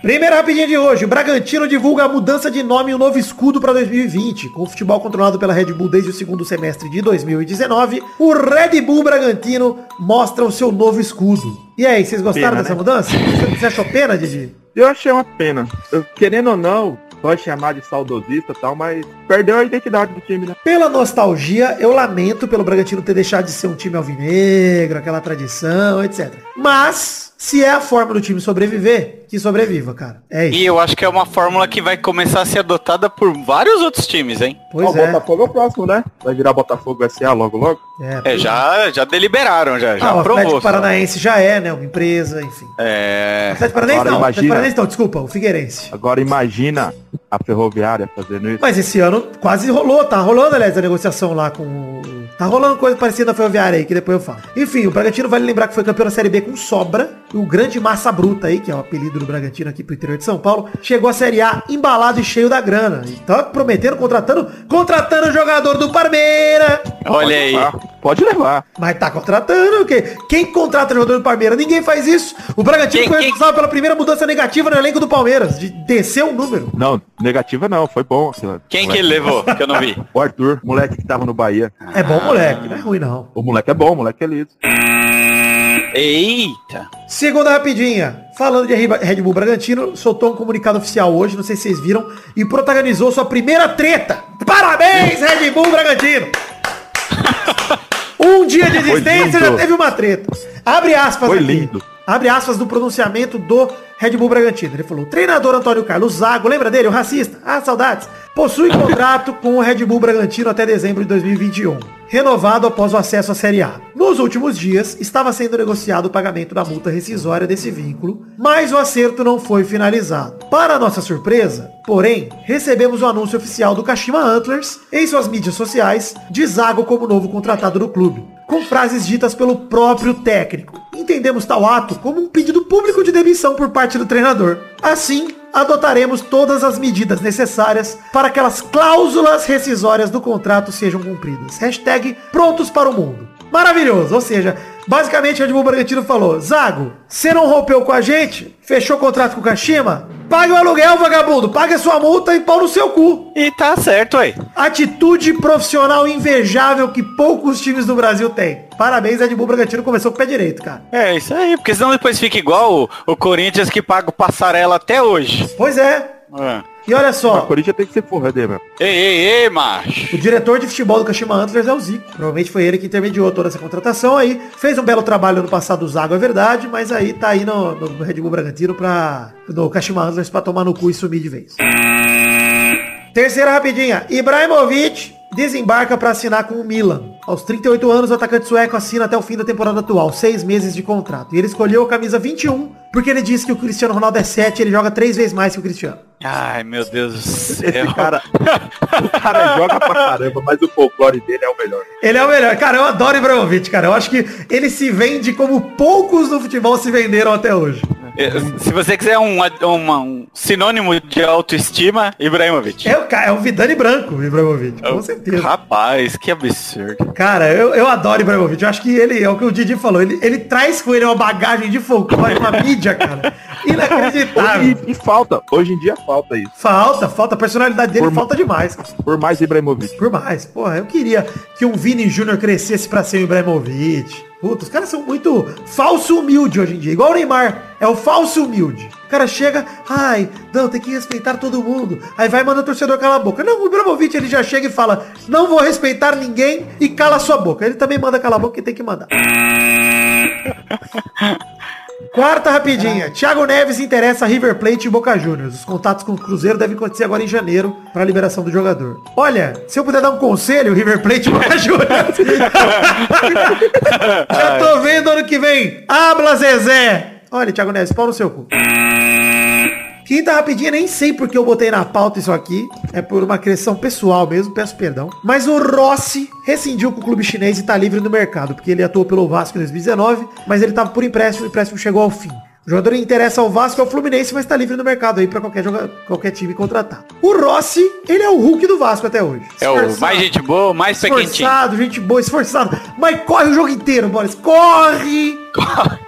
Primeira rapidinha de hoje. O Bragantino divulga a mudança de nome e o novo escudo para 2020. Com o futebol controlado pela Red Bull desde o segundo semestre de 2019, o Red Bull Bragantino mostra o seu novo escudo. E aí, vocês gostaram Pena, dessa né? mudança? Você você achou pena, Didi? Eu achei uma pena. Eu, querendo ou não, pode chamar de saudosista e tal, mas perdeu a identidade do time, né? Pela nostalgia, eu lamento pelo Bragantino ter deixado de ser um time alvinegro, aquela tradição, etc. Mas, se é a forma do time sobreviver, que sobreviva, cara. É isso. E eu acho que é uma fórmula que vai começar a ser adotada por vários outros times, hein? Pois Ó, o é. Botafogo é o próximo, né? Vai virar Botafogo SA logo logo. É, É, já, já deliberaram, já, já ah, o aprovou. Atlético só. Paranaense já é, né? Uma empresa, enfim. É. Atlético Paranaense Agora não, Atlético imagina. Paranaense não, desculpa, o Figueirense. Agora imagina a ferroviária fazendo isso. Mas esse ano quase rolou, tá rolando, aliás, a negociação lá com o... Tá rolando coisa parecida na Ferroviária aí, que depois eu falo. Enfim, o Bragantino vale lembrar que foi campeão da Série B com sobra. E o grande Massa Bruta aí, que é o apelido do Bragantino aqui pro interior de São Paulo, chegou à Série A embalado e cheio da grana. Então, prometendo, contratando, contratando o jogador do Parmeira. Olha aí. Pode levar. Mas tá contratando o quê? Quem contrata jogador do Palmeiras? Ninguém faz isso. O Bragantino Quem- foi quem- responsável pela primeira mudança negativa no elenco do Palmeiras, de descer o número. Não, negativa não, foi bom. Quem que Moleque. ele levou? Que eu não vi. O Arthur, moleque que tava no Bahia. É bom, moleque, não é ruim não. O moleque é bom, o moleque é liso. Eita. Segunda rapidinha. Falando de Red Bull Bragantino, soltou um comunicado oficial hoje, não sei se vocês viram, e protagonizou sua primeira treta. Parabéns, Red Bull Bragantino! Um dia de existência já teve uma treta. Abre aspas Foi aqui. lindo. Abre aspas do pronunciamento do Red Bull Bragantino. Ele falou, treinador Antônio Carlos Zago, lembra dele, o racista? Ah, saudades. Possui contrato com o Red Bull Bragantino até dezembro de 2021. Renovado após o acesso à Série A. Nos últimos dias, estava sendo negociado o pagamento da multa rescisória desse vínculo, mas o acerto não foi finalizado. Para nossa surpresa, porém, recebemos o anúncio oficial do Kashima Antlers em suas mídias sociais de Zago como novo contratado do clube com frases ditas pelo próprio técnico. Entendemos tal ato como um pedido público de demissão por parte do treinador. Assim, adotaremos todas as medidas necessárias para que aquelas cláusulas rescisórias do contrato sejam cumpridas. Hashtag prontos para o mundo. Maravilhoso, ou seja, basicamente o Red Bull Bragantino falou, Zago, você não rompeu com a gente? Fechou o contrato com o Kashima? Pague o aluguel, vagabundo, pague a sua multa e pau no seu cu. E tá certo aí. Atitude profissional invejável que poucos times do Brasil têm. Parabéns, Red Bull Bragantino começou com o pé direito, cara. É isso aí, porque senão depois fica igual o, o Corinthians que paga o passarela até hoje. Pois é. É. E olha O só, Corinthians tem que ser forra dele, meu. Ei, ei, ei, macho. o diretor de futebol do Kashima Antlers é o Zico. Provavelmente foi ele que intermediou toda essa contratação aí. Fez um belo trabalho no passado do Zago, é verdade, mas aí tá aí no, no Red Bull Bragantino pra, no Kashima Antlers pra tomar no cu e sumir de vez. Terceira rapidinha. Ibrahimovic desembarca para assinar com o Milan. Aos 38 anos, o atacante sueco assina até o fim da temporada atual, seis meses de contrato. E ele escolheu a camisa 21 porque ele disse que o Cristiano Ronaldo é 7 ele joga três vezes mais que o Cristiano. Ai, meu Deus do céu. Esse cara, o cara joga pra caramba, mas o folclore dele é o melhor. Ele é o melhor. Cara, eu adoro Ibrahimovic, cara. Eu acho que ele se vende como poucos no futebol se venderam até hoje. É, Se você quiser um, uma- um sinônimo de autoestima, Ibrahimovic. É o, é o Vidani branco, Ibrahimovic, com certeza. Rapaz, que absurdo. Cara, eu, eu adoro Ibrahimovic. Eu acho que ele, é o que o Didi falou, ele, ele traz com ele uma bagagem de folclore, uma mídia, cara. Inacreditável. E, e falta, hoje em dia falta isso. Falta, falta. A personalidade dele Por- falta demais. cara. Por mais Ibrahimovic. Por mais. Porra, eu queria que um Vini Júnior crescesse pra ser o Ibrahimovic. Puta, os caras são muito falso humilde hoje em dia. Igual o Neymar. É o falso humilde. O cara chega, ai, não, tem que respeitar todo mundo. Aí vai mandar o torcedor calar a boca. Não, o Ibrahimovic ele já chega e fala, não vou respeitar ninguém e cala sua boca. Ele também manda calar a boca e tem que mandar. Quarta rapidinha. Thiago Neves interessa River Plate e Boca Juniors. Os contatos com o Cruzeiro devem acontecer agora em janeiro para a liberação do jogador. Olha, se eu puder dar um conselho, River Plate e Boca Juniors. Já tô vendo ano que vem. Habla Zezé. Olha, Thiago Neves, pau no seu cu. Quinta rapidinha, nem sei porque eu botei na pauta isso aqui. É por uma questão pessoal mesmo, peço perdão. Mas o Rossi rescindiu com o clube chinês e tá livre no mercado, porque ele atuou pelo Vasco em 2019, mas ele tava por empréstimo, o empréstimo chegou ao fim. O jogador que interessa ao Vasco é o Fluminense, mas tá livre no mercado aí pra qualquer, joga, qualquer time contratar. O Rossi, ele é o Hulk do Vasco até hoje. É o mais gente boa, mais quentinho. Esforçado, gente boa, esforçado. Mas corre o jogo inteiro, Boris. Corre! Corre!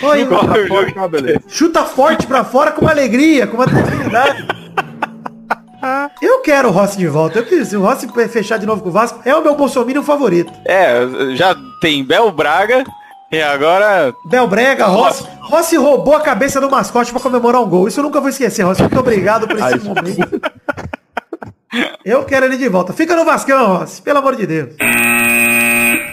Corre, corre, corre, beleza. Chuta forte pra fora com uma alegria, com uma tranquilidade. Eu quero o Rossi de volta. Eu queria, se o Rossi fechar de novo com o Vasco, é o meu Bolsonaro favorito. É, já tem Bel Braga e agora Bel Brega, Rossi. Rossi roubou a cabeça do mascote pra comemorar um gol. Isso eu nunca vou esquecer, Rossi. Muito obrigado por esse momento. Eu quero ele de volta. Fica no Vascão, Rossi. Pelo amor de Deus.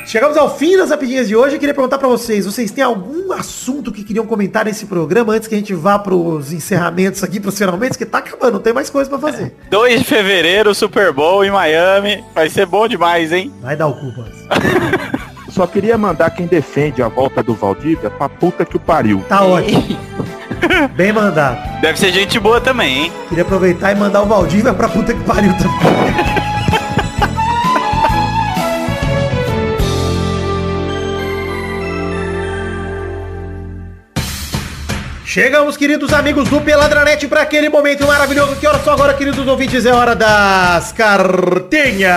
Chegamos ao fim das rapidinhas de hoje. Eu queria perguntar pra vocês, vocês têm algum assunto que queriam comentar nesse programa antes que a gente vá pros encerramentos aqui, pros finalmente, que tá acabando, não tem mais coisa pra fazer. 2 de fevereiro, Super Bowl em Miami. Vai ser bom demais, hein? Vai dar o cu, Rossi. Só queria mandar quem defende a volta do Valdívia pra puta que o pariu. Tá ótimo. Bem mandado. Deve ser gente boa também, hein? Queria aproveitar e mandar o Valdívia pra puta que pariu também. Chegamos, queridos amigos do Peladranet, para aquele momento maravilhoso. Que hora só agora, queridos ouvintes? É hora das cartinhas.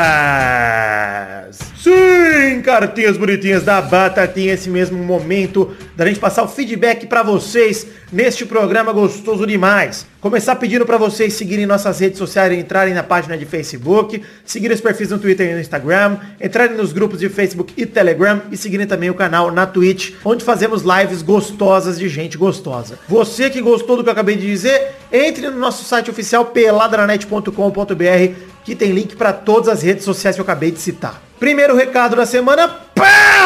Sim, cartinhas bonitinhas da Batatinha. Esse mesmo momento da gente passar o feedback para vocês neste programa gostoso demais. Começar pedindo para vocês seguirem nossas redes sociais, entrarem na página de Facebook, seguirem os perfis no Twitter e no Instagram, entrarem nos grupos de Facebook e Telegram e seguirem também o canal na Twitch, onde fazemos lives gostosas de gente gostosa. Você que gostou do que eu acabei de dizer, entre no nosso site oficial peladranet.com.br que tem link para todas as redes sociais que eu acabei de citar. Primeiro recado da semana,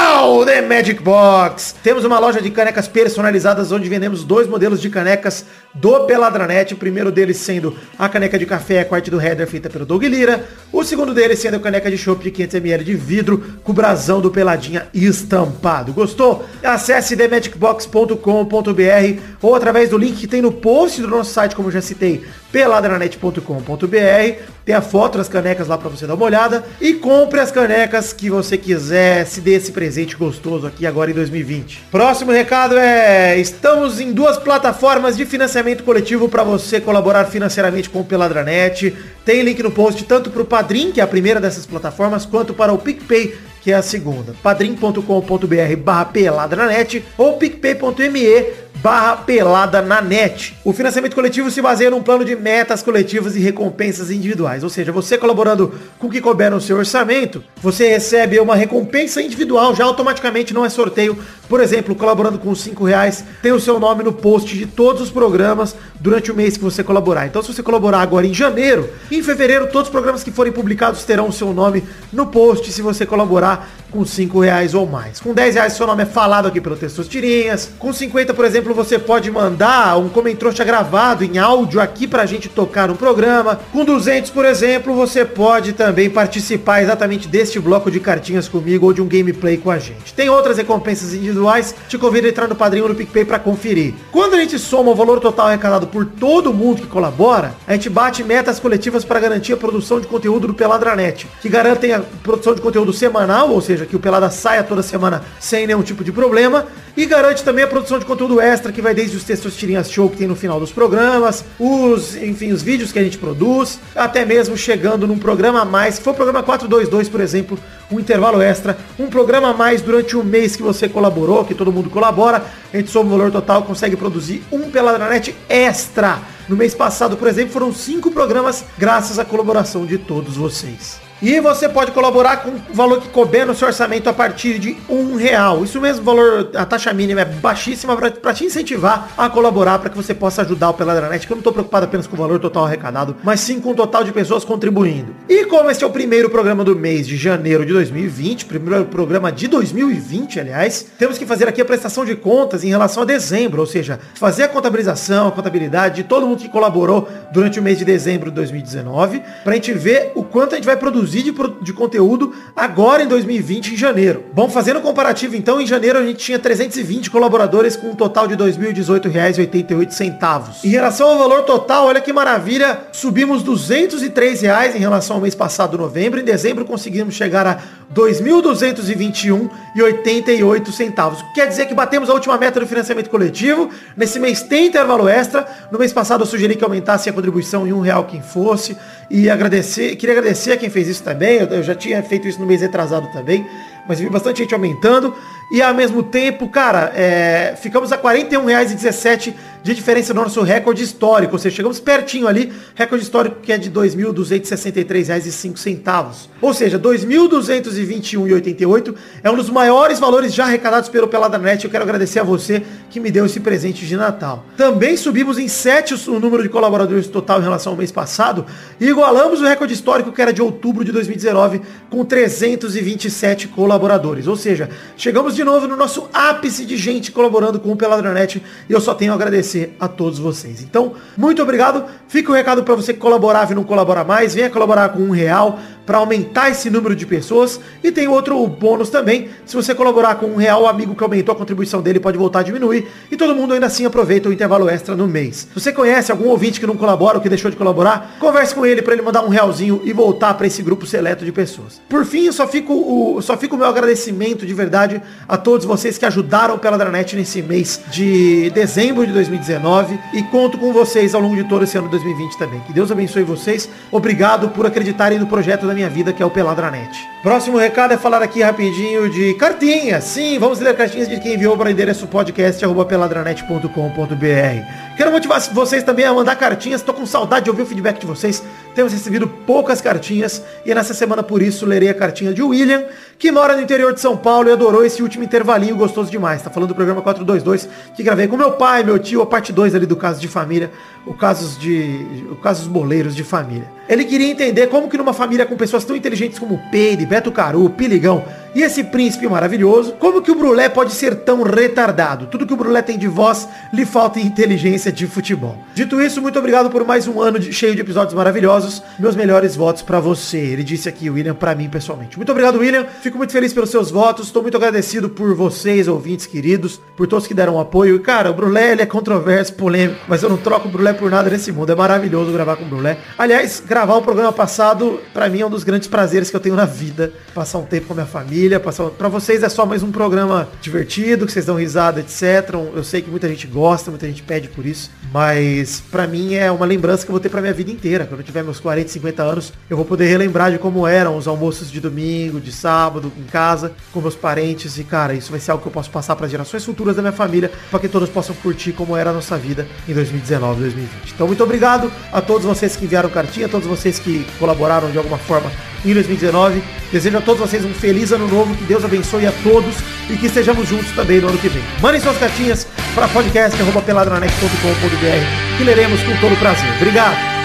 pau! The Magic Box. Temos uma loja de canecas personalizadas onde vendemos dois modelos de canecas do Peladranet. O primeiro deles sendo a caneca de café, a quarta do header feita pelo Doug Lira. O segundo deles sendo a caneca de chopp de 500ml de vidro com o brasão do Peladinha estampado. Gostou? Acesse themagicbox.com.br ou através do link que tem no post do nosso site, como já citei, peladranet.com.br. Tem a foto das canecas lá para você dar uma olhada e compre as canecas que você quiser, se dê esse presente gostoso aqui agora em 2020. Próximo recado é, estamos em duas plataformas de financiamento coletivo para você colaborar financeiramente com o Peladranet. Tem link no post tanto para o Padrim, que é a primeira dessas plataformas, quanto para o PicPay, que é a segunda. padrim.com.br barra pelada na net ou picpay.me barra pelada na net. O financiamento coletivo se baseia num plano de metas coletivas e recompensas individuais. Ou seja, você colaborando com o que couber no seu orçamento, você recebe uma recompensa individual, já automaticamente não é sorteio. Por exemplo, colaborando com 5 reais, tem o seu nome no post de todos os programas durante o mês que você colaborar. Então se você colaborar agora em janeiro, em fevereiro, todos os programas que forem publicados terão o seu nome no post se você colaborar com 5 reais ou mais. Com 10 reais seu nome é falado aqui pelo Textos Tirinhas. Com 50, por exemplo, você pode mandar um comentário gravado em áudio aqui pra gente tocar no programa. Com 200, por exemplo, você pode também participar exatamente deste bloco de cartinhas comigo ou de um gameplay com a gente. Tem outras recompensas individuais, te convido a entrar no Padrinho no PicPay pra conferir. Quando a gente soma o valor total arrecadado por todo mundo que colabora, a gente bate metas coletivas para garantir a produção de conteúdo do Peladranet, que garantem a produção de conteúdo semanal, ou seja, que o Pelada saia toda semana sem nenhum tipo de problema, e garante também a produção de conteúdo extra, que vai desde os textos tirinhas show que tem no final dos programas, os, enfim, os vídeos que a gente produz, até mesmo chegando num programa a mais, se for o programa 422, por exemplo, um intervalo extra, um programa a mais durante o mês que você colaborou, que todo mundo colabora, a gente soma o valor total, consegue produzir um Peladranet extra. No mês passado, por exemplo, foram cinco programas graças à colaboração de todos vocês. E você pode colaborar com o valor que couber no seu orçamento a partir de um real. Isso mesmo, valor, a taxa mínima é baixíssima para te incentivar a colaborar para que você possa ajudar o Peladranet, que eu não estou preocupado apenas com o valor total arrecadado, mas sim com o total de pessoas contribuindo. E como este é o primeiro programa do mês de janeiro de 2020, primeiro programa de 2020, aliás, temos que fazer aqui a prestação de contas em relação a dezembro, ou seja, fazer a contabilização, a contabilidade de todo mundo que colaborou durante o mês de dezembro de 2019, para a gente ver o quanto a gente vai produzir de, de conteúdo agora em 2020, em janeiro. Bom, fazendo um comparativo então, em janeiro a gente tinha 320 colaboradores com um total de R$ 2.018,88. Em relação ao valor total, olha que maravilha, subimos 203 reais em relação ao mês passado, novembro. Em dezembro conseguimos chegar a 2.221,88 centavos. Quer dizer que batemos a última meta do financiamento coletivo. Nesse mês tem intervalo extra. No mês passado eu sugeri que aumentasse a contribuição em um real quem fosse. E agradecer, queria agradecer a quem fez isso também. Eu, eu já tinha feito isso no mês retrasado também mas vi bastante gente aumentando. E ao mesmo tempo, cara, é, ficamos a R$ 41,17 de diferença no nosso recorde histórico. Ou seja, chegamos pertinho ali, recorde histórico que é de R$ 2.263,05. Ou seja, R$ 2.221,88 é um dos maiores valores já arrecadados pelo Peladanet. Eu quero agradecer a você que me deu esse presente de Natal. Também subimos em 7 o número de colaboradores total em relação ao mês passado e igualamos o recorde histórico que era de outubro de 2019 com 327 colaboradores. Ou seja, chegamos de novo no nosso ápice de gente colaborando com o Peladranet e eu só tenho a agradecer a todos vocês. Então, muito obrigado. Fica o um recado para você que colaborava e não colabora mais. Venha colaborar com um real para aumentar esse número de pessoas. E tem outro bônus também. Se você colaborar com um real, o amigo que aumentou a contribuição dele pode voltar a diminuir. E todo mundo ainda assim aproveita o intervalo extra no mês. Se você conhece algum ouvinte que não colabora ou que deixou de colaborar, converse com ele para ele mandar um realzinho e voltar para esse grupo seleto de pessoas. Por fim, só fico o, só fica o meu agradecimento de verdade a todos vocês que ajudaram pela Dranet nesse mês de dezembro de 2019 e conto com vocês ao longo de todo esse ano 2020 também. Que Deus abençoe vocês. Obrigado por acreditarem no projeto da minha vida, que é o Peladranet. Próximo recado é falar aqui rapidinho de cartinhas. Sim, vamos ler cartinhas de quem enviou para o endereço podcast.peladranet.com.br. Quero motivar vocês também a mandar cartinhas. Estou com saudade de ouvir o feedback de vocês. Temos recebido poucas cartinhas e nessa semana, por isso, lerei a cartinha de William, que mora no interior de São Paulo e adorou esse último intervalinho gostoso demais. Tá falando do programa 422, que gravei com meu pai, meu tio, a parte 2 ali do caso de família, o casos de. o casos boleiros de família. Ele queria entender como que numa família com pessoas tão inteligentes como Peide, Beto Caru, Piligão e esse príncipe maravilhoso, como que o Brulé pode ser tão retardado? Tudo que o Brulé tem de voz lhe falta inteligência de futebol. Dito isso, muito obrigado por mais um ano de, cheio de episódios maravilhosos. Meus melhores votos para você. Ele disse aqui, William, para mim pessoalmente. Muito obrigado, William. Fico muito feliz pelos seus votos. Estou muito agradecido por vocês, ouvintes queridos, por todos que deram apoio. E, cara, o Brulé, ele é controverso, polêmico, mas eu não troco o Brulé por nada nesse mundo. É maravilhoso gravar com o Brulé. Aliás, gravar o programa passado, para mim, é um dos grandes prazeres que eu tenho na vida. Passar um tempo com a minha família, passar... Pra vocês é só mais um programa divertido, que vocês dão risada, etc. Eu sei que muita gente gosta, muita gente pede por isso. Mas para mim é uma lembrança que eu vou ter pra minha vida inteira. Quando eu tiver meus 40, 50 anos, eu vou poder relembrar de como eram os almoços de domingo, de sábado, em casa, com meus parentes. E, cara, isso vai ser algo que eu posso passar para gerações futuras da minha família, para que todos possam curtir como era a nossa vida em 2019, 2020. Então, muito obrigado a todos vocês que enviaram cartinha, a todos vocês que colaboraram de alguma forma em 2019. Desejo a todos vocês um feliz ano novo, que Deus abençoe a todos e que estejamos juntos também no ano que vem. Mandem suas cartinhas para podcast.peladranet.com.br que leremos com todo prazer. Obrigado!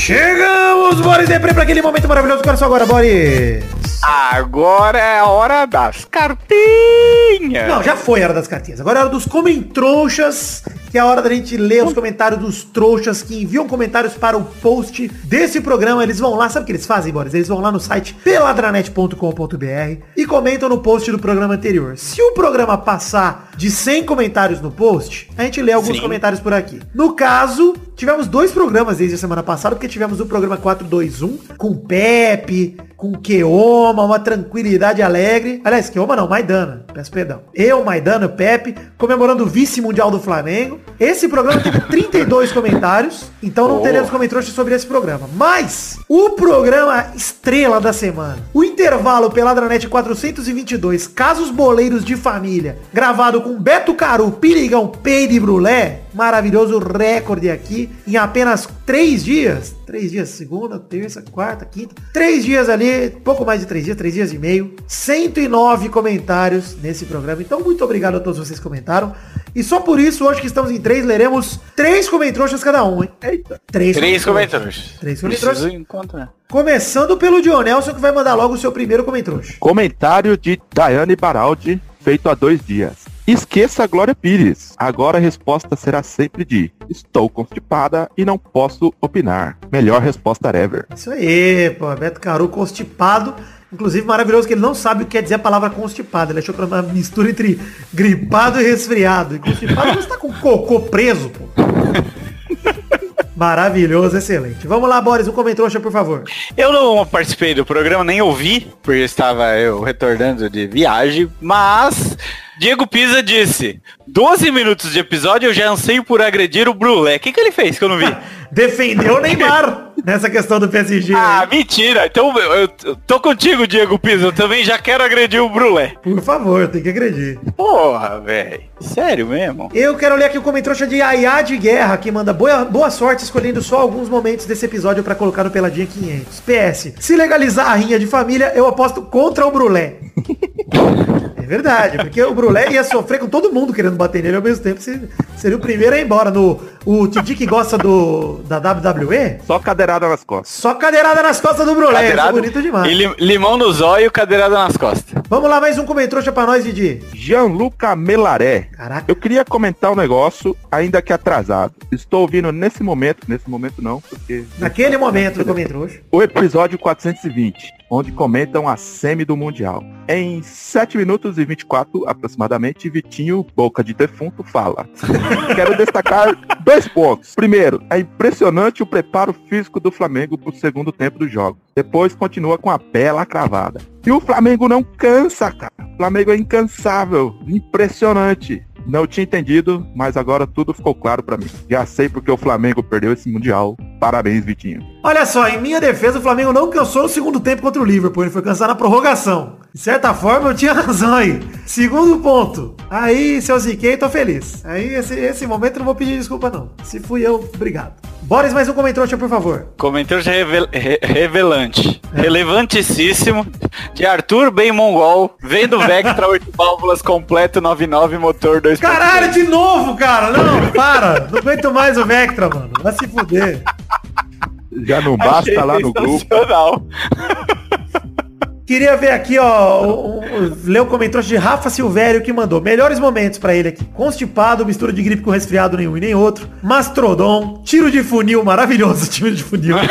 Chegamos, Boris Depre, para aquele momento maravilhoso. Quero só agora, Boris. Agora é a hora das cartinhas. Não, já foi a hora das cartinhas. Agora é a hora dos comentrouxas, que é a hora da gente ler os comentários dos trouxas que enviam comentários para o post desse programa. Eles vão lá, sabe o que eles fazem, Boris? Eles vão lá no site peladranet.com.br e comentam no post do programa anterior. Se o programa passar de 100 comentários no post, a gente lê alguns Sim. comentários por aqui. No caso, tivemos dois programas desde a semana passada, porque tivemos o programa 421 com o Pepe, com Keoma, uma tranquilidade alegre. Aliás, Keoma não, Maidana, peço perdão. Eu, Maidana, Pepe, comemorando o vice-mundial do Flamengo. Esse programa teve 32 comentários, então não Oh. teremos comentários sobre esse programa. Mas, o programa estrela da semana, o intervalo Peladranet 422, Casos Boleiros de Família, gravado com Beto Caru, Pirigão, Peide e Brulé, maravilhoso recorde aqui, em apenas três dias. Três dias, segunda, terça, quarta, quinta. Três dias ali, pouco mais de três dias, três dias e meio. 109 comentários nesse programa. Então, muito obrigado a todos vocês que comentaram. E só por isso, hoje que estamos em três, leremos três comentroxas cada um, hein? Eita. Três, Três comentroxas. Três comentroxas. encontrar. Começando pelo Dionelson, que vai mandar logo o seu primeiro comentroxa. Comentário de Daiane Baraldi, feito há dois dias. Esqueça a Glória Pires. Agora a resposta será sempre de Estou constipada e não posso opinar. Melhor resposta ever. Isso aí, pô. Beto Caru constipado. Inclusive, maravilhoso que ele não sabe o que quer dizer a palavra constipado. Ele achou que era uma mistura entre gripado e resfriado. E constipado você tá com cocô preso, pô. Maravilhoso, excelente. Vamos lá, Boris, um comentário, por favor. Eu não participei do programa, nem ouvi, porque estava eu retornando de viagem, mas Diego Pisa disse, 12 minutos de episódio eu já anseio por agredir o Brulé. O que, que ele fez que eu não vi? Defendeu o Neymar nessa questão do PSG. ah, mentira. Então eu, eu tô contigo, Diego Pisa. Eu também já quero agredir o Brulé. Por favor, tem que agredir. Porra, velho. Sério mesmo? Eu quero ler aqui o comentário de Ayá de Guerra, que manda boa, boa sorte escolhendo só alguns momentos desse episódio pra colocar no Peladinha 500. PS, se legalizar a rinha de família, eu aposto contra o Brulé. É verdade, porque o Brulé ia sofrer com todo mundo querendo bater nele ao mesmo tempo. se- Seria o primeiro a ir embora. No, o Titi que gosta do, da WWE, Só cadeirada nas costas. só cadeirada nas costas do Brulé. É bonito demais. E li- limão no zóio, cadeirada nas costas. Vamos lá, mais um comentário pra nós, Didi. Gianluca Melaré. Caraca. Eu queria comentar um negócio, ainda que atrasado. Estou ouvindo nesse momento, nesse momento não, porque... Naquele momento do comentário. O episódio 420, onde comentam a semi do Mundial. Em 7 minutos e 24, aproximadamente, Vitinho, boca de defunto, fala. Quero destacar dois pontos. Primeiro, é impressionante o preparo físico do Flamengo pro segundo tempo do jogo. Depois continua com a bela cravada. E o Flamengo não cansa, cara. O Flamengo é incansável. Impressionante. Não tinha entendido, mas agora tudo ficou claro pra mim. Já sei porque o Flamengo perdeu esse Mundial. Parabéns, Vitinho. Olha só, em minha defesa, o Flamengo não cansou no segundo tempo contra o Liverpool. Ele foi cansar na prorrogação. De certa forma, eu tinha razão aí. Segundo ponto. Aí, se eu ziquei, tô feliz. Aí, esse, esse momento, não vou pedir desculpa, não. Se fui eu, obrigado. Boris, mais um comentário, por favor. Comentário revel- re- revelante. Relevantíssimo. De Arthur Bem Mongol. Vendo Vectra 8 válvulas completo 99 motor 2. Caralho, de novo, cara. Não, para. Não aguento mais o Vectra, mano. Vai se fuder. Já não basta lá no grupo. Queria ver aqui, ó, o, o, Leo comentou de Rafa Silvério que mandou melhores momentos pra ele aqui. Constipado, mistura de gripe com resfriado nenhum e nem outro. Mastrodon, tiro de funil, maravilhoso tiro de funil.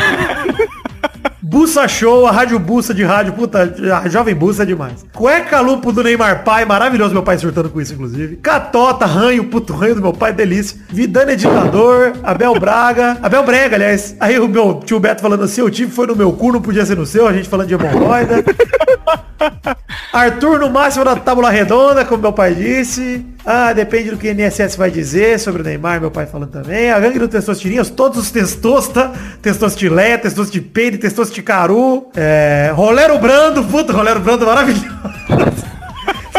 Bussa Show, a Rádio Bussa de rádio, puta, a Jovem Bussa é demais. Cueca Lupo do Neymar Pai, maravilhoso, meu pai surtando com isso, inclusive. Catota, ranho, puto ranho do meu pai, delícia. Vidane Ditador, Abel Braga, Abel Brega, aliás. Aí o meu tio Beto falando assim, o time foi no meu cu, não podia ser no seu, a gente falando de hemorroida. Arthur no máximo da tábula redonda, como meu pai disse. Ah, depende do que o INSS vai dizer sobre o Neymar, meu pai falando também. A gangue do Testostirinhas, todos os testosta, testostilé, testosto de peide, testosto de caru. É, Rolero Brando, puta, Rolero Brando maravilhoso.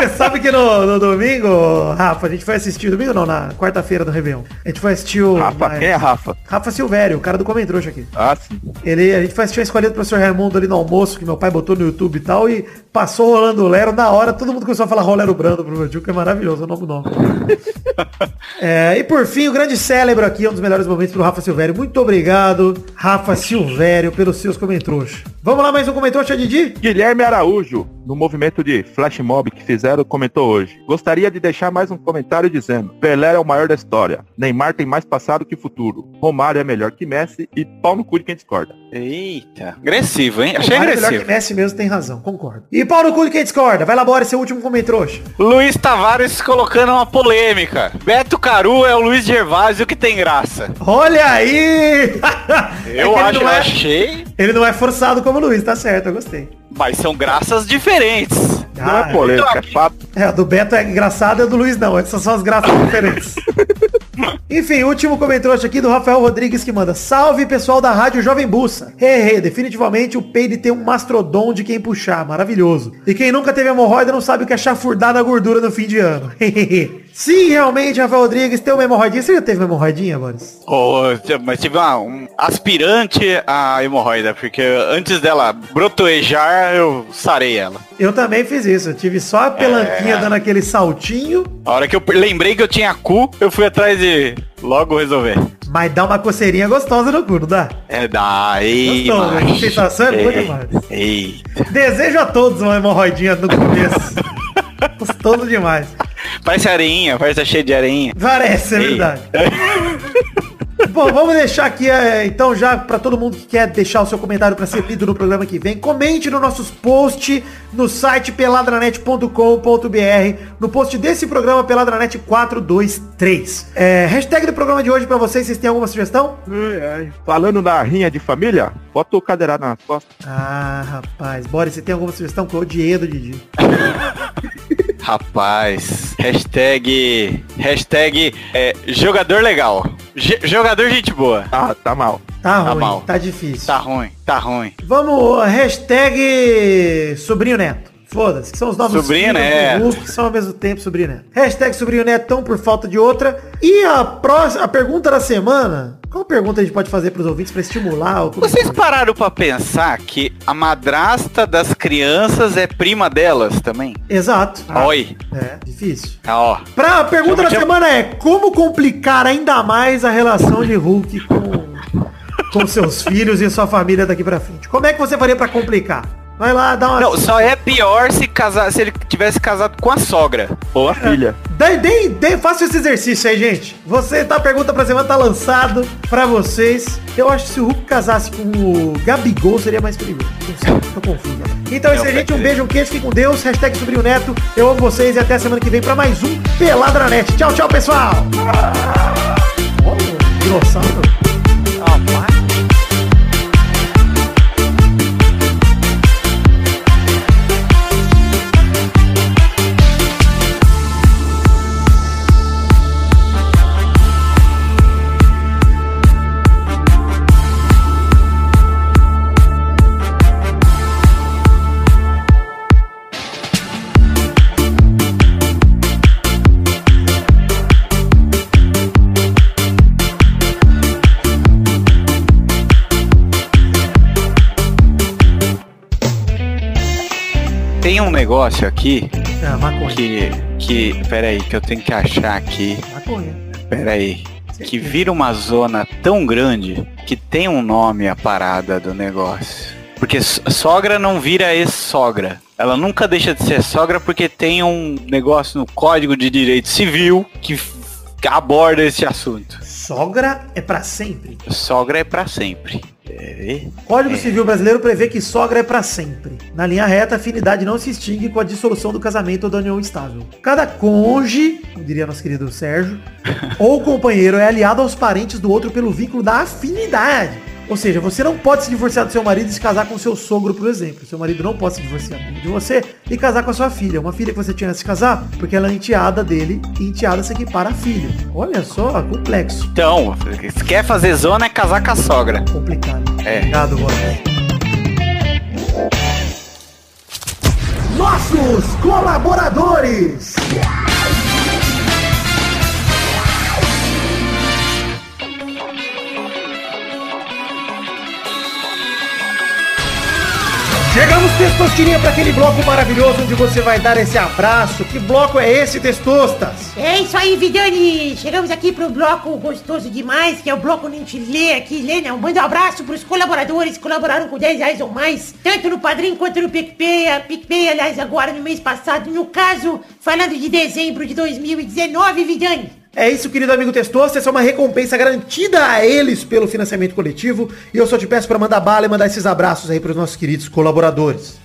Você sabe que no, no domingo, Rafa, a gente foi assistir, domingo não, na quarta-feira do Réveillon. A gente foi assistir o... Rafa, quem é Rafa? Rafa Silvério, o cara do Comentrouxa aqui. Ah, sim. Ele, a gente foi assistir a escolha do professor Raimundo ali no almoço, que meu pai botou no YouTube e tal, e passou rolando o Lero, na hora todo mundo começou a falar Rolero Brando pro meu tio, que é maravilhoso, o nome do nome. É, e por fim, o grande cérebro aqui, um dos melhores momentos pro Rafa Silvério. Muito obrigado, Rafa Silvério, pelos seus comentários. Vamos lá, mais um comentário, Didi? Guilherme Araújo, no movimento de flash mob que fizeram, comentou hoje. Gostaria de deixar mais um comentário dizendo: Pelé é o maior da história. Neymar tem mais passado que futuro. Romário é melhor que Messi e pau no cu de quem discorda. Eita. Agressivo, hein? Achei O Mário é melhor agressivo. que Messi mesmo, tem razão, concordo. E Paulo no cu de quem discorda? Vai lá, bora, seu último comentário. Luiz Tavares colocando uma polêmica. Beto Caru é o Luiz Gervásio que tem graça. Olha aí! É Eu ele acho, é- achei. Ele não é forçado como o Luiz, tá certo, eu gostei. Mas são graças diferentes. Não é polêmica, é fato. É, a do Beto é engraçada e a do Luiz não. Essas são as graças diferentes. Enfim, último comentário aqui do Rafael Rodrigues que manda Salve pessoal da Rádio Jovem Bussa. Hehe, definitivamente o peide tem um mastrodon de quem puxar, maravilhoso. E quem nunca teve hemorroida não sabe o que é chafurdar na gordura no fim de ano. Hehehe. Sim, realmente, Rafael Rodrigues tem uma hemorroidinha. Você já teve uma hemorroidinha, Boris? Oh, mas tive uma, um aspirante à hemorroida, porque antes dela brotoejar, eu sarei ela. Eu também fiz isso. Eu tive só a pelanquinha dando aquele saltinho. A hora que eu lembrei que eu tinha cu, eu fui atrás de logo resolver. Mas dá uma coceirinha gostosa no cu, não dá? É daí, Gostoso, né? A sensação é boa demais. Eita. Desejo a todos uma hemorroidinha no começo. Gostoso demais. Parece areinha, parece cheio de areinha. Parece, é Ei. verdade. Bom, vamos deixar aqui, é, então, já pra todo mundo que quer deixar o seu comentário pra ser lido no programa que vem, comente nos nossos posts no site peladranet.com.br, no post desse programa Peladranet 423. É, hashtag do programa de hoje pra vocês, vocês têm alguma sugestão? Ai, ai. Falando na rinha de família, bota o cadeirado nas costas. Ah, rapaz, Boris, você tem alguma sugestão que eu odiei do Didi? Rapaz, hashtag, hashtag é, jogador legal. J- jogador gente boa. Ah, tá mal. Tá, Tá ruim, mal. tá difícil. Tá ruim, tá ruim. Vamos, hashtag sobrinho neto. Foda-se, que são os novos Sobrinho filhos do Neto. Hulk, que são ao mesmo tempo sobrinho neto. Hashtag sobrinho neto tão por falta de outra. E a próxima, a pergunta da semana, qual pergunta a gente pode fazer pros ouvintes pra estimular? Vocês pararam pra pensar que a madrasta das crianças é prima delas também? Exato. Oi. É, difícil. Ah, ó. Pra, a pergunta da semana é como complicar ainda mais a relação de Hulk com, com seus filhos e sua família daqui pra frente? Como é que você faria pra complicar? Vai lá, dá uma... Não, só é pior se casar, se ele tivesse casado com a sogra. Ou a filha. Dê, dê, dê, faça esse exercício aí, gente. Você tá, a pergunta pra semana tá lançado pra vocês. Eu acho que se o Hulk casasse com o Gabigol seria mais perigoso. Não sei, tô confuso. Então é isso aí, gente. Um beijo, um queijo, fique com Deus. Hashtag sobrinho neto. Eu amo vocês e até a semana que vem pra mais um Pelada na Net. Tchau, tchau, pessoal. Olha, dinossauro. Tem um negócio aqui Ah, maconha. que. que. Pera aí, que eu tenho que achar aqui. Maconha. Pera aí. Que vira uma zona tão grande que tem um nome a parada do negócio. Porque sogra não vira ex-sogra. Ela nunca deixa de ser sogra porque tem um negócio no Código de Direito Civil que aborda esse assunto. Sogra é pra sempre. Sogra é pra sempre. Ver? Código Civil Brasileiro prevê que sogra é pra sempre. Na linha reta, a afinidade não se extingue com a dissolução do casamento ou da união estável. Cada cônjuge, como diria nosso querido Sérgio, ou companheiro é aliado aos parentes do outro pelo vínculo da afinidade. Ou seja, você não pode se divorciar do seu marido e se casar com seu sogro, por exemplo. Seu marido não pode se divorciar de você e casar com a sua filha. Uma filha que você tinha antes de se casar, porque ela é enteada dele e enteada se equipara à filha. Olha só, complexo. Então, se quer fazer zona é casar com a sogra. Complicado. É. Obrigado, Boris. Nossos colaboradores. Chegamos, Testosterinha, para aquele bloco maravilhoso onde você vai dar esse abraço. Que bloco é esse, Testostas? É isso aí, Vidani. Chegamos aqui pro bloco gostoso demais, que é o bloco onde a gente lê aqui, lê, né? Um um abraço pros colaboradores que colaboraram com 10 reais ou mais, tanto no Padrim quanto no PicPay. PicPay, aliás, agora no mês passado, no caso, falando de dezembro de 2019, Vidani. É isso, querido amigo Testosta. Essa é uma recompensa garantida a eles pelo financiamento coletivo. E eu só te peço para mandar bala e mandar esses abraços aí para os nossos queridos colaboradores.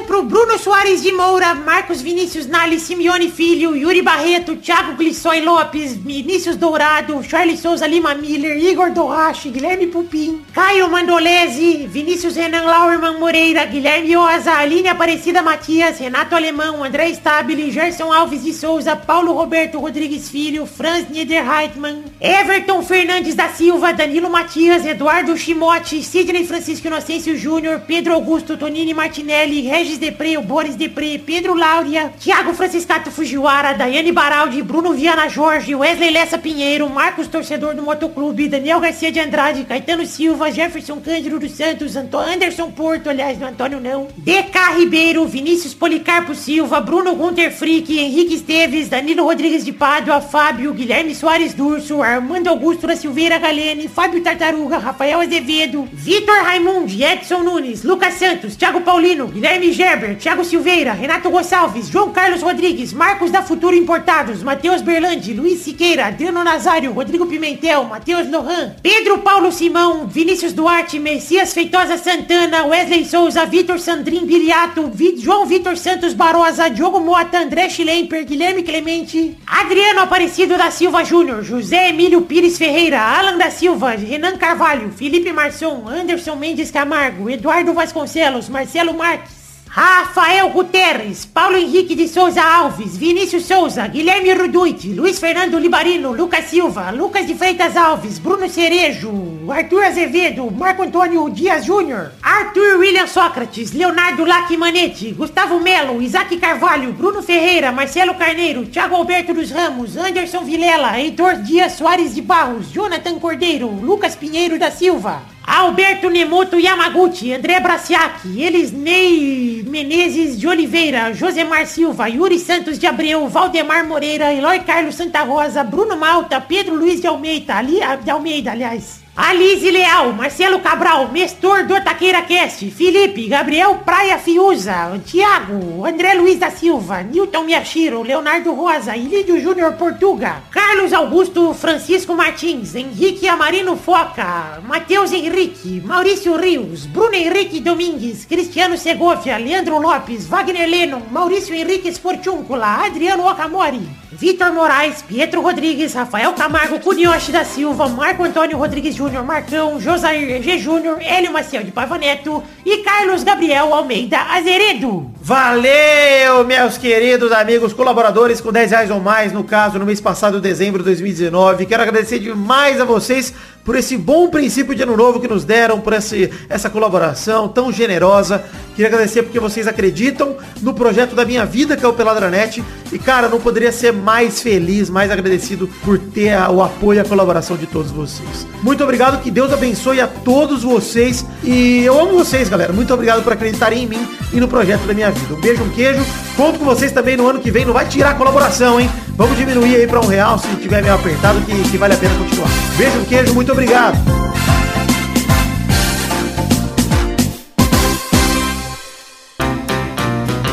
Abração pro Terceiro, Bruno Soares de Moura, Marcos Vinícius Nali, Simeone Filho, Yuri Barreto, Thiago Glissói Lopes, Vinícius Dourado, Charles Souza Lima Miller, Igor Dorrache, Guilherme Pupim, Caio Mandolese, Vinícius Renan Lauerman Moreira, Guilherme Oza, Aline Aparecida Matias, Renato Alemão, André Stabile, Gerson Alves de Souza, Paulo Roberto Rodrigues Filho, Franz Niederheitmann, Everton Fernandes da Silva, Danilo Matias, Eduardo Chimote, Sidney Francisco Inocêncio Júnior, Pedro Augusto, Tonini Martinelli, Regis Depré, o Boris Depré, Pedro Láurea, Thiago Franciscato Fujiwara, Daiane Baraldi, Bruno Viana Jorge, Wesley Lessa Pinheiro, Marcos Torcedor do Motoclube, Daniel Garcia de Andrade, Caetano Silva, Jefferson Cândido dos Santos, Anto Anderson Porto, aliás, não Antônio não, DK Ribeiro, Vinícius Policarpo Silva, Bruno Gunter Frick, Henrique Esteves, Danilo Rodrigues de Pádua, Fábio, Guilherme Soares Durso, Armando Augusto da Silveira Galene, Fábio Tartaruga, Rafael Azevedo, Vitor Raimundi, Edson Nunes, Lucas Santos, Thiago Paulino, Guilherme Gerber, Thiago Silveira, Renato Gonçalves, João Carlos Rodrigues, Marcos da Futuro Importados, Matheus Berlandi, Luiz Siqueira, Adriano Nazário, Rodrigo Pimentel, Matheus Lohan, Pedro Paulo Simão, Vinícius Duarte, Messias Feitosa Santana, Wesley Souza, Vitor Sandrin Biliato, João Vitor Santos Barosa, Diogo Mota, André Schlemper, Guilherme Clemente, Adriano Aparecido da Silva Júnior, José Emílio Pires Ferreira, Alan da Silva, Renan Carvalho, Felipe Marçom, Anderson Mendes Camargo, Eduardo Vasconcelos, Marcelo Marques, Rafael Guterres, Paulo Henrique de Souza Alves, Vinícius Souza, Guilherme Ruduit, Luiz Fernando Libarino, Lucas Silva, Lucas de Freitas Alves, Bruno Cerejo, Arthur Azevedo, Marco Antônio Dias Júnior, Arthur William Sócrates, Leonardo Lacimanetti, Gustavo Melo, Isaac Carvalho, Bruno Ferreira, Marcelo Carneiro, Thiago Alberto dos Ramos, Anderson Vilela, Heitor Dias Soares de Barros, Jonathan Cordeiro, Lucas Pinheiro da Silva, Alberto Nemoto Yamaguchi, André Braciac, Elisnei Menezes de Oliveira, Josemar Silva, Yuri Santos de Abreu, Valdemar Moreira, Eloy Carlos Santa Rosa, Bruno Malta, Pedro Luiz de Almeida, ali, de Almeida, aliás. Alice Leal, Marcelo Cabral, Mestor do Taqueira Cast, Felipe, Gabriel Praia Fiuza, Tiago, André Luiz da Silva, Newton Miyashiro, Leonardo Rosa, Ilídio Júnior Portuga, Carlos Augusto Francisco Martins, Henrique Amarino Foca, Matheus Henrique, Maurício Rios, Bruno Henrique Domingues, Cristiano Segovia, Leandro Lopes, Wagner Lennon, Maurício Henrique Sportúncula, Adriano Okamori, Vitor Moraes, Pietro Rodrigues, Rafael Camargo, Cunioche da Silva, Marco Antônio Rodrigues Júnior, Marcão, Josair G. Júnior, Hélio Maciel de Paiva Neto e Carlos Gabriel Almeida Azeredo. Valeu, meus queridos amigos colaboradores com 10 reais ou mais, no caso, no mês passado, dezembro de 2019. Quero agradecer demais a vocês por esse bom princípio de ano novo que nos deram, por esse, essa colaboração tão generosa. Queria agradecer porque vocês acreditam no projeto da minha vida, que é o Peladranet. E, cara, não poderia ser mais feliz, mais agradecido por ter a- o apoio e a colaboração de todos vocês. Muito obrigado, que Deus abençoe a todos vocês. E eu amo vocês, galera. Muito obrigado por acreditarem em mim e no projeto da minha vida. Um beijo, um queijo. Conto com vocês também no ano que vem. Não vai tirar a colaboração, hein? Vamos diminuir aí pra um real se tiver meio apertado, que, que vale a pena continuar. Beijo, um queijo. Muito obrigado.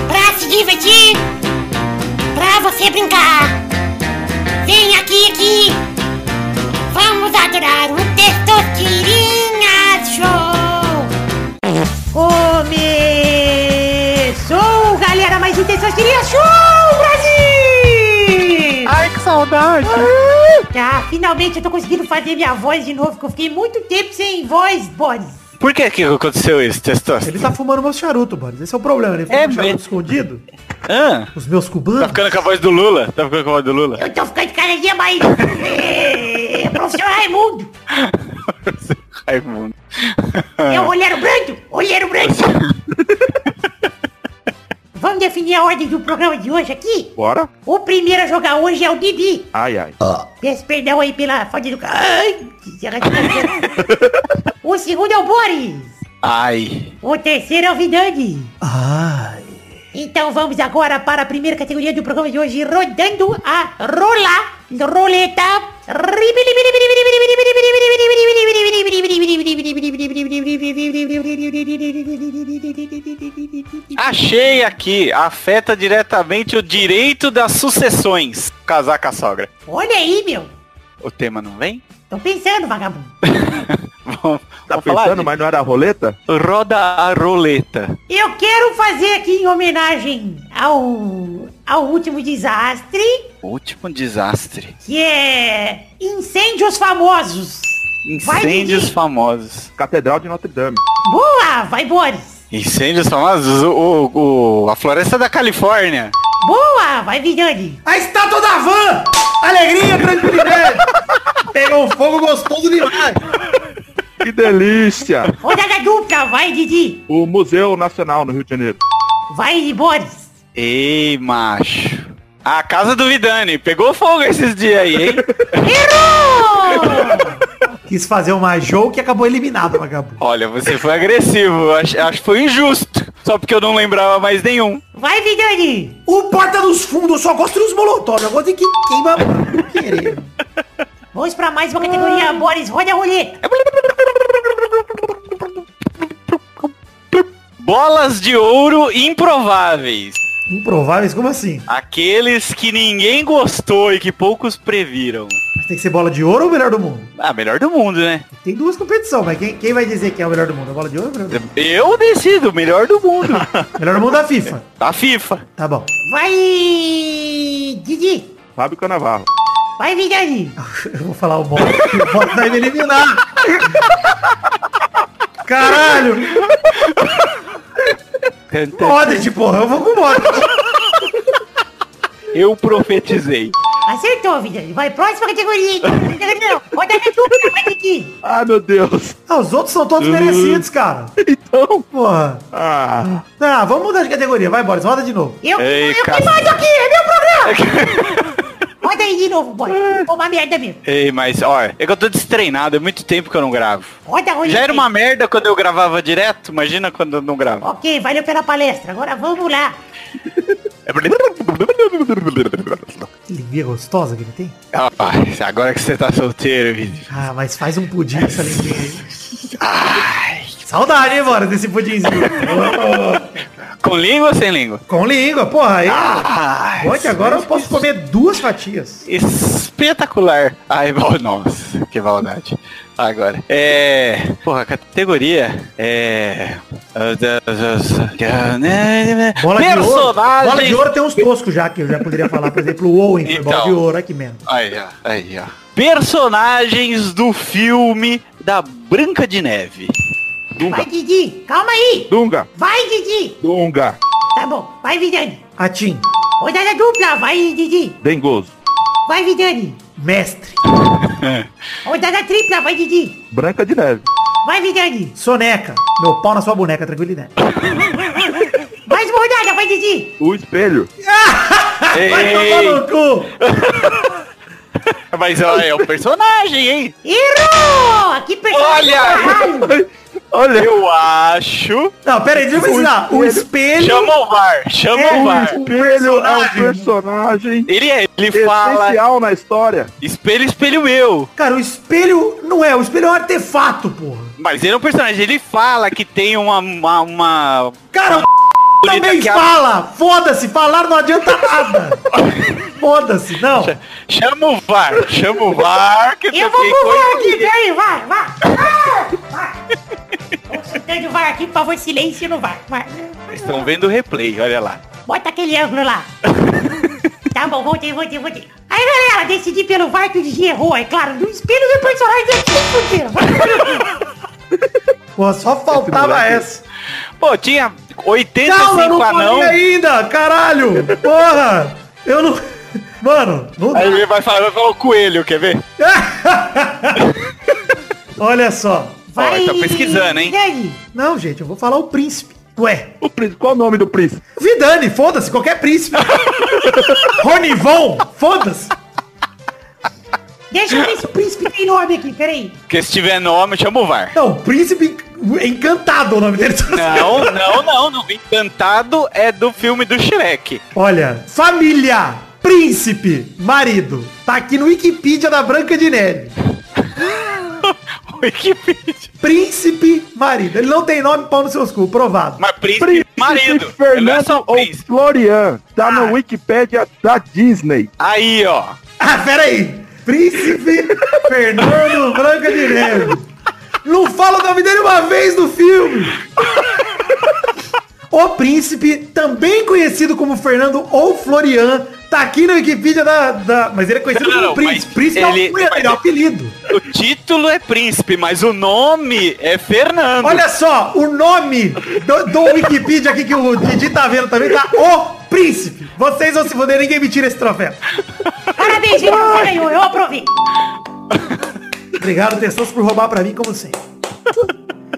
Pra se divertir, pra você brincar. Vem aqui, aqui. Vamos adorar o Testosterinha Show. Começou, galera, mais um Testosterinha Show, saudade! Ah, finalmente eu tô conseguindo fazer minha voz de novo, que eu fiquei muito tempo sem voz, Boris. Por que que aconteceu isso, Testosta? Ele tá fumando meu charuto, Boris. Esse é o problema. Ele fuma É um charuto mesmo? escondido. Ah, Os meus tá cubanos. ficando com a voz do Lula? Tá ficando com a voz do Lula? Eu tô ficando cada dia mais... É, professor Raimundo. Raimundo. É o olheiro branco! Olheiro branco! Vamos definir a ordem do programa de hoje aqui? Bora? O primeiro a jogar hoje é o Didi. Ai, ai. Peço perdão aí pela falta do... Ai, que será que tá O segundo é o Boris. Ai. O terceiro é o Vidani. Ai. Então vamos agora para a primeira categoria do programa de hoje, rodando a rola, roleta. Achei aqui. Afeta diretamente o direito das sucessões. Casar com a sogra. Olha aí, meu. O tema não vem? Tô pensando, vagabundo. Tá pensando, mas não era a roleta? Roda a roleta. Eu quero fazer aqui em homenagem ao, ao último desastre, Último desastre. que é incêndios famosos. Incêndios famosos. Catedral de Notre Dame. Boa, vai Boris. Incêndios famosos? O, o- o- a floresta da Califórnia. Boa, vai Vidani. A estátua da van! Alegria, tranquilidade! Pegou fogo gostoso demais! Que delícia! Rodada dupla, vai Didi. o Museu Nacional no Rio de Janeiro. Vai Boris. Ei, macho. A casa do Vidani. Pegou fogo esses dias aí, hein? Errou! Quis fazer uma jogo que acabou eliminado, vagabundo. Olha, você foi agressivo. Acho, acho que foi injusto. Só porque eu não lembrava mais nenhum. Vai Vidani. O Porta dos Fundos, eu só gosto dos molotov. Eu gosto de quem queima querer. Vamos pra mais uma categoria, Boris. Roda a roleta. Bolas de ouro improváveis. Improváveis, como assim? Aqueles que ninguém gostou e que poucos previram. Tem que ser bola de ouro ou o melhor do mundo? Ah, melhor do mundo, né? Tem duas competições, mas quem, quem vai dizer que é o melhor do mundo? A bola de ouro ou o melhor do mundo? Eu decido, melhor do mundo. melhor do mundo da FIFA. da FIFA. Tá bom. Vai Didi. Fábio Canavarro. Vai Vidani. Eu vou falar o Bola. O Bola vai me eliminar. Caralho! Modric, porra. Eu vou com o Modric. Eu profetizei. Acertou, Vidani. Vai, próxima categoria. Não, rodada dupla, vai Didi. Ah, meu Deus. Ah, os outros são todos merecidos, cara. Então. Porra. Ah, Ah, vamos mudar de categoria. Vai, Boris. Roda de novo. Eu, Ei, eu que mando aqui, é meu programa. Roda aí de novo, Boris. Uma merda mesmo. Ei, mas, olha, é que eu tô destreinado, é muito tempo que eu não gravo. Roda a roleta. Já era uma merda quando eu gravava direto, imagina quando eu não gravo. Ok, valeu pela palestra. Agora vamos lá. Que linguinha gostosa que ele tem. Rapaz, agora que você tá solteiro, vídeo. Ah, mas faz um pudim essa linguinha aí. Saudade, hein, Boris, desse pudimzinho. Com língua ou sem língua? Com língua, porra. Aí, Ah, que agora eu posso comer duas fatias. Espetacular. Ai, bom, nossa, que maldade. Agora, é... Porra, a categoria é... Bola de ouro. Personagens... Bola de ouro tem uns toscos já, que eu já poderia falar. Por exemplo, o Owen foi Então. bola de ouro. Que merda. Aí, ó, aí, ó. Personagens do filme da Branca de Neve. Dunga. Vai, Didi. Calma aí. Dunga. Vai, Didi. Dunga. Tá bom. Vai, Vidani. Atim. Rodada dupla. Vai, Didi. Dengoso. Vai, Vidani. Mestre. Rodada tripla. Vai, Didi. Branca de Neve. Vai, Vidani. Soneca. Meu pau na sua boneca, tranquilidade. Mais uma rodada. Vai, Didi. O espelho. Vai tomar no cu. mas ó, é o personagem, hein? Errou! Que personagem Olha! caralho. Olha. Eu acho... Não, pera aí, deixa eu ensinar. O espelho... Chama o VAR, chama É, o O VAR. espelho é um personagem Ele é, ele fala... essencial na história. Espelho, espelho meu. Cara, o espelho não é. O espelho é um artefato, porra. Mas ele é um personagem, ele fala que tem uma... uma, uma... Cara, o bonita também que a- fala. Foda-se, falar não adianta nada. Foda-se, não. Chama o VAR, chama o VAR, que Eu vou pro VAR aqui, peraí, vai, vai. Ah, vai. Tô soltando o VAR aqui, por favor, silêncio no VAR. Vai. Vocês estão vendo o replay, olha lá. Bota aquele ângulo lá. tá bom, voltei, voltei, voltei. Aí, galera, decidi pelo VAR que o Digi errou, é claro. No espelho do personagem fuderam. Pô, só faltava essa. Pô, tinha Calma, eu 85 não anão. ainda, caralho. Porra. Eu não... Mano, não dá. Aí ele vai falar, vai falar o coelho, quer ver? Olha só. Vai, tá pesquisando, hein? Dani. Não, gente, eu vou falar o príncipe. Ué, O príncipe. Qual o nome do príncipe? Vidani, foda-se, qualquer príncipe. Ronivon, foda-se. Deixa eu ver se o príncipe tem nome aqui, peraí. Porque se tiver nome, chama o VAR. Não, príncipe encantado o nome dele. Não, não, não, não. Encantado é do filme do Shrek. Olha, família, príncipe, marido. Tá aqui no Wikipedia da Branca de Neve. Wikipedia. Príncipe, marido. Ele não tem nome, pau nos seus cu, provado. Mas príncipe, Príncipe marido. É só Fernando ou príncipe. Florian. Tá Ah. no Wikipédia da Disney. Aí, ó. Ah, pera aí. Príncipe Fernando Branca de Neve. Não fala nome dele uma vez no filme. O Príncipe, também conhecido como Fernando ou Florian, tá aqui na Wikipedia da... da- Mas ele é conhecido Não, como não, Príncipe. Príncipe é, ele- ele é um apelido. O título é príncipe, mas o nome é Fernando. Olha só, o nome do, do Wikipedia aqui que o Didi tá vendo também tá O Príncipe. Vocês vão se foder, ninguém me tira esse troféu. Parabéns, gente, você ganhou, eu aprovei. Obrigado, Tessos, por roubar pra mim, como sempre.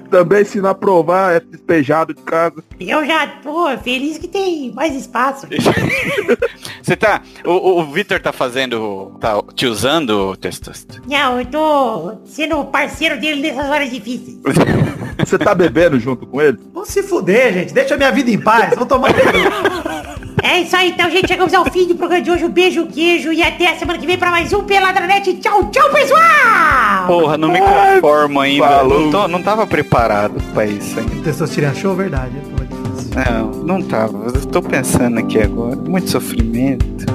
Também, se não aprovar, é despejado de casa. Eu já tô feliz que tem mais espaço. Você tá. O, o, Vitor tá fazendo. tá te usando, Testosta? Não, eu tô sendo parceiro dele nessas horas difíceis. Você tá bebendo junto com ele? Vão se fuder, gente. Deixa a minha vida em paz. Vou tomar. É isso aí, então, gente. Chegamos ao fim do programa de hoje. Um beijo, queijo e até a semana que vem pra mais um Peladranet. Tchau, tchau, pessoal! Porra, não me conformo ainda. falou. Não, tô- não tava preparado pra isso ainda. Tessos tira show, verdade. é, é. Não, não tava. Eu tô pensando aqui agora. Muito sofrimento.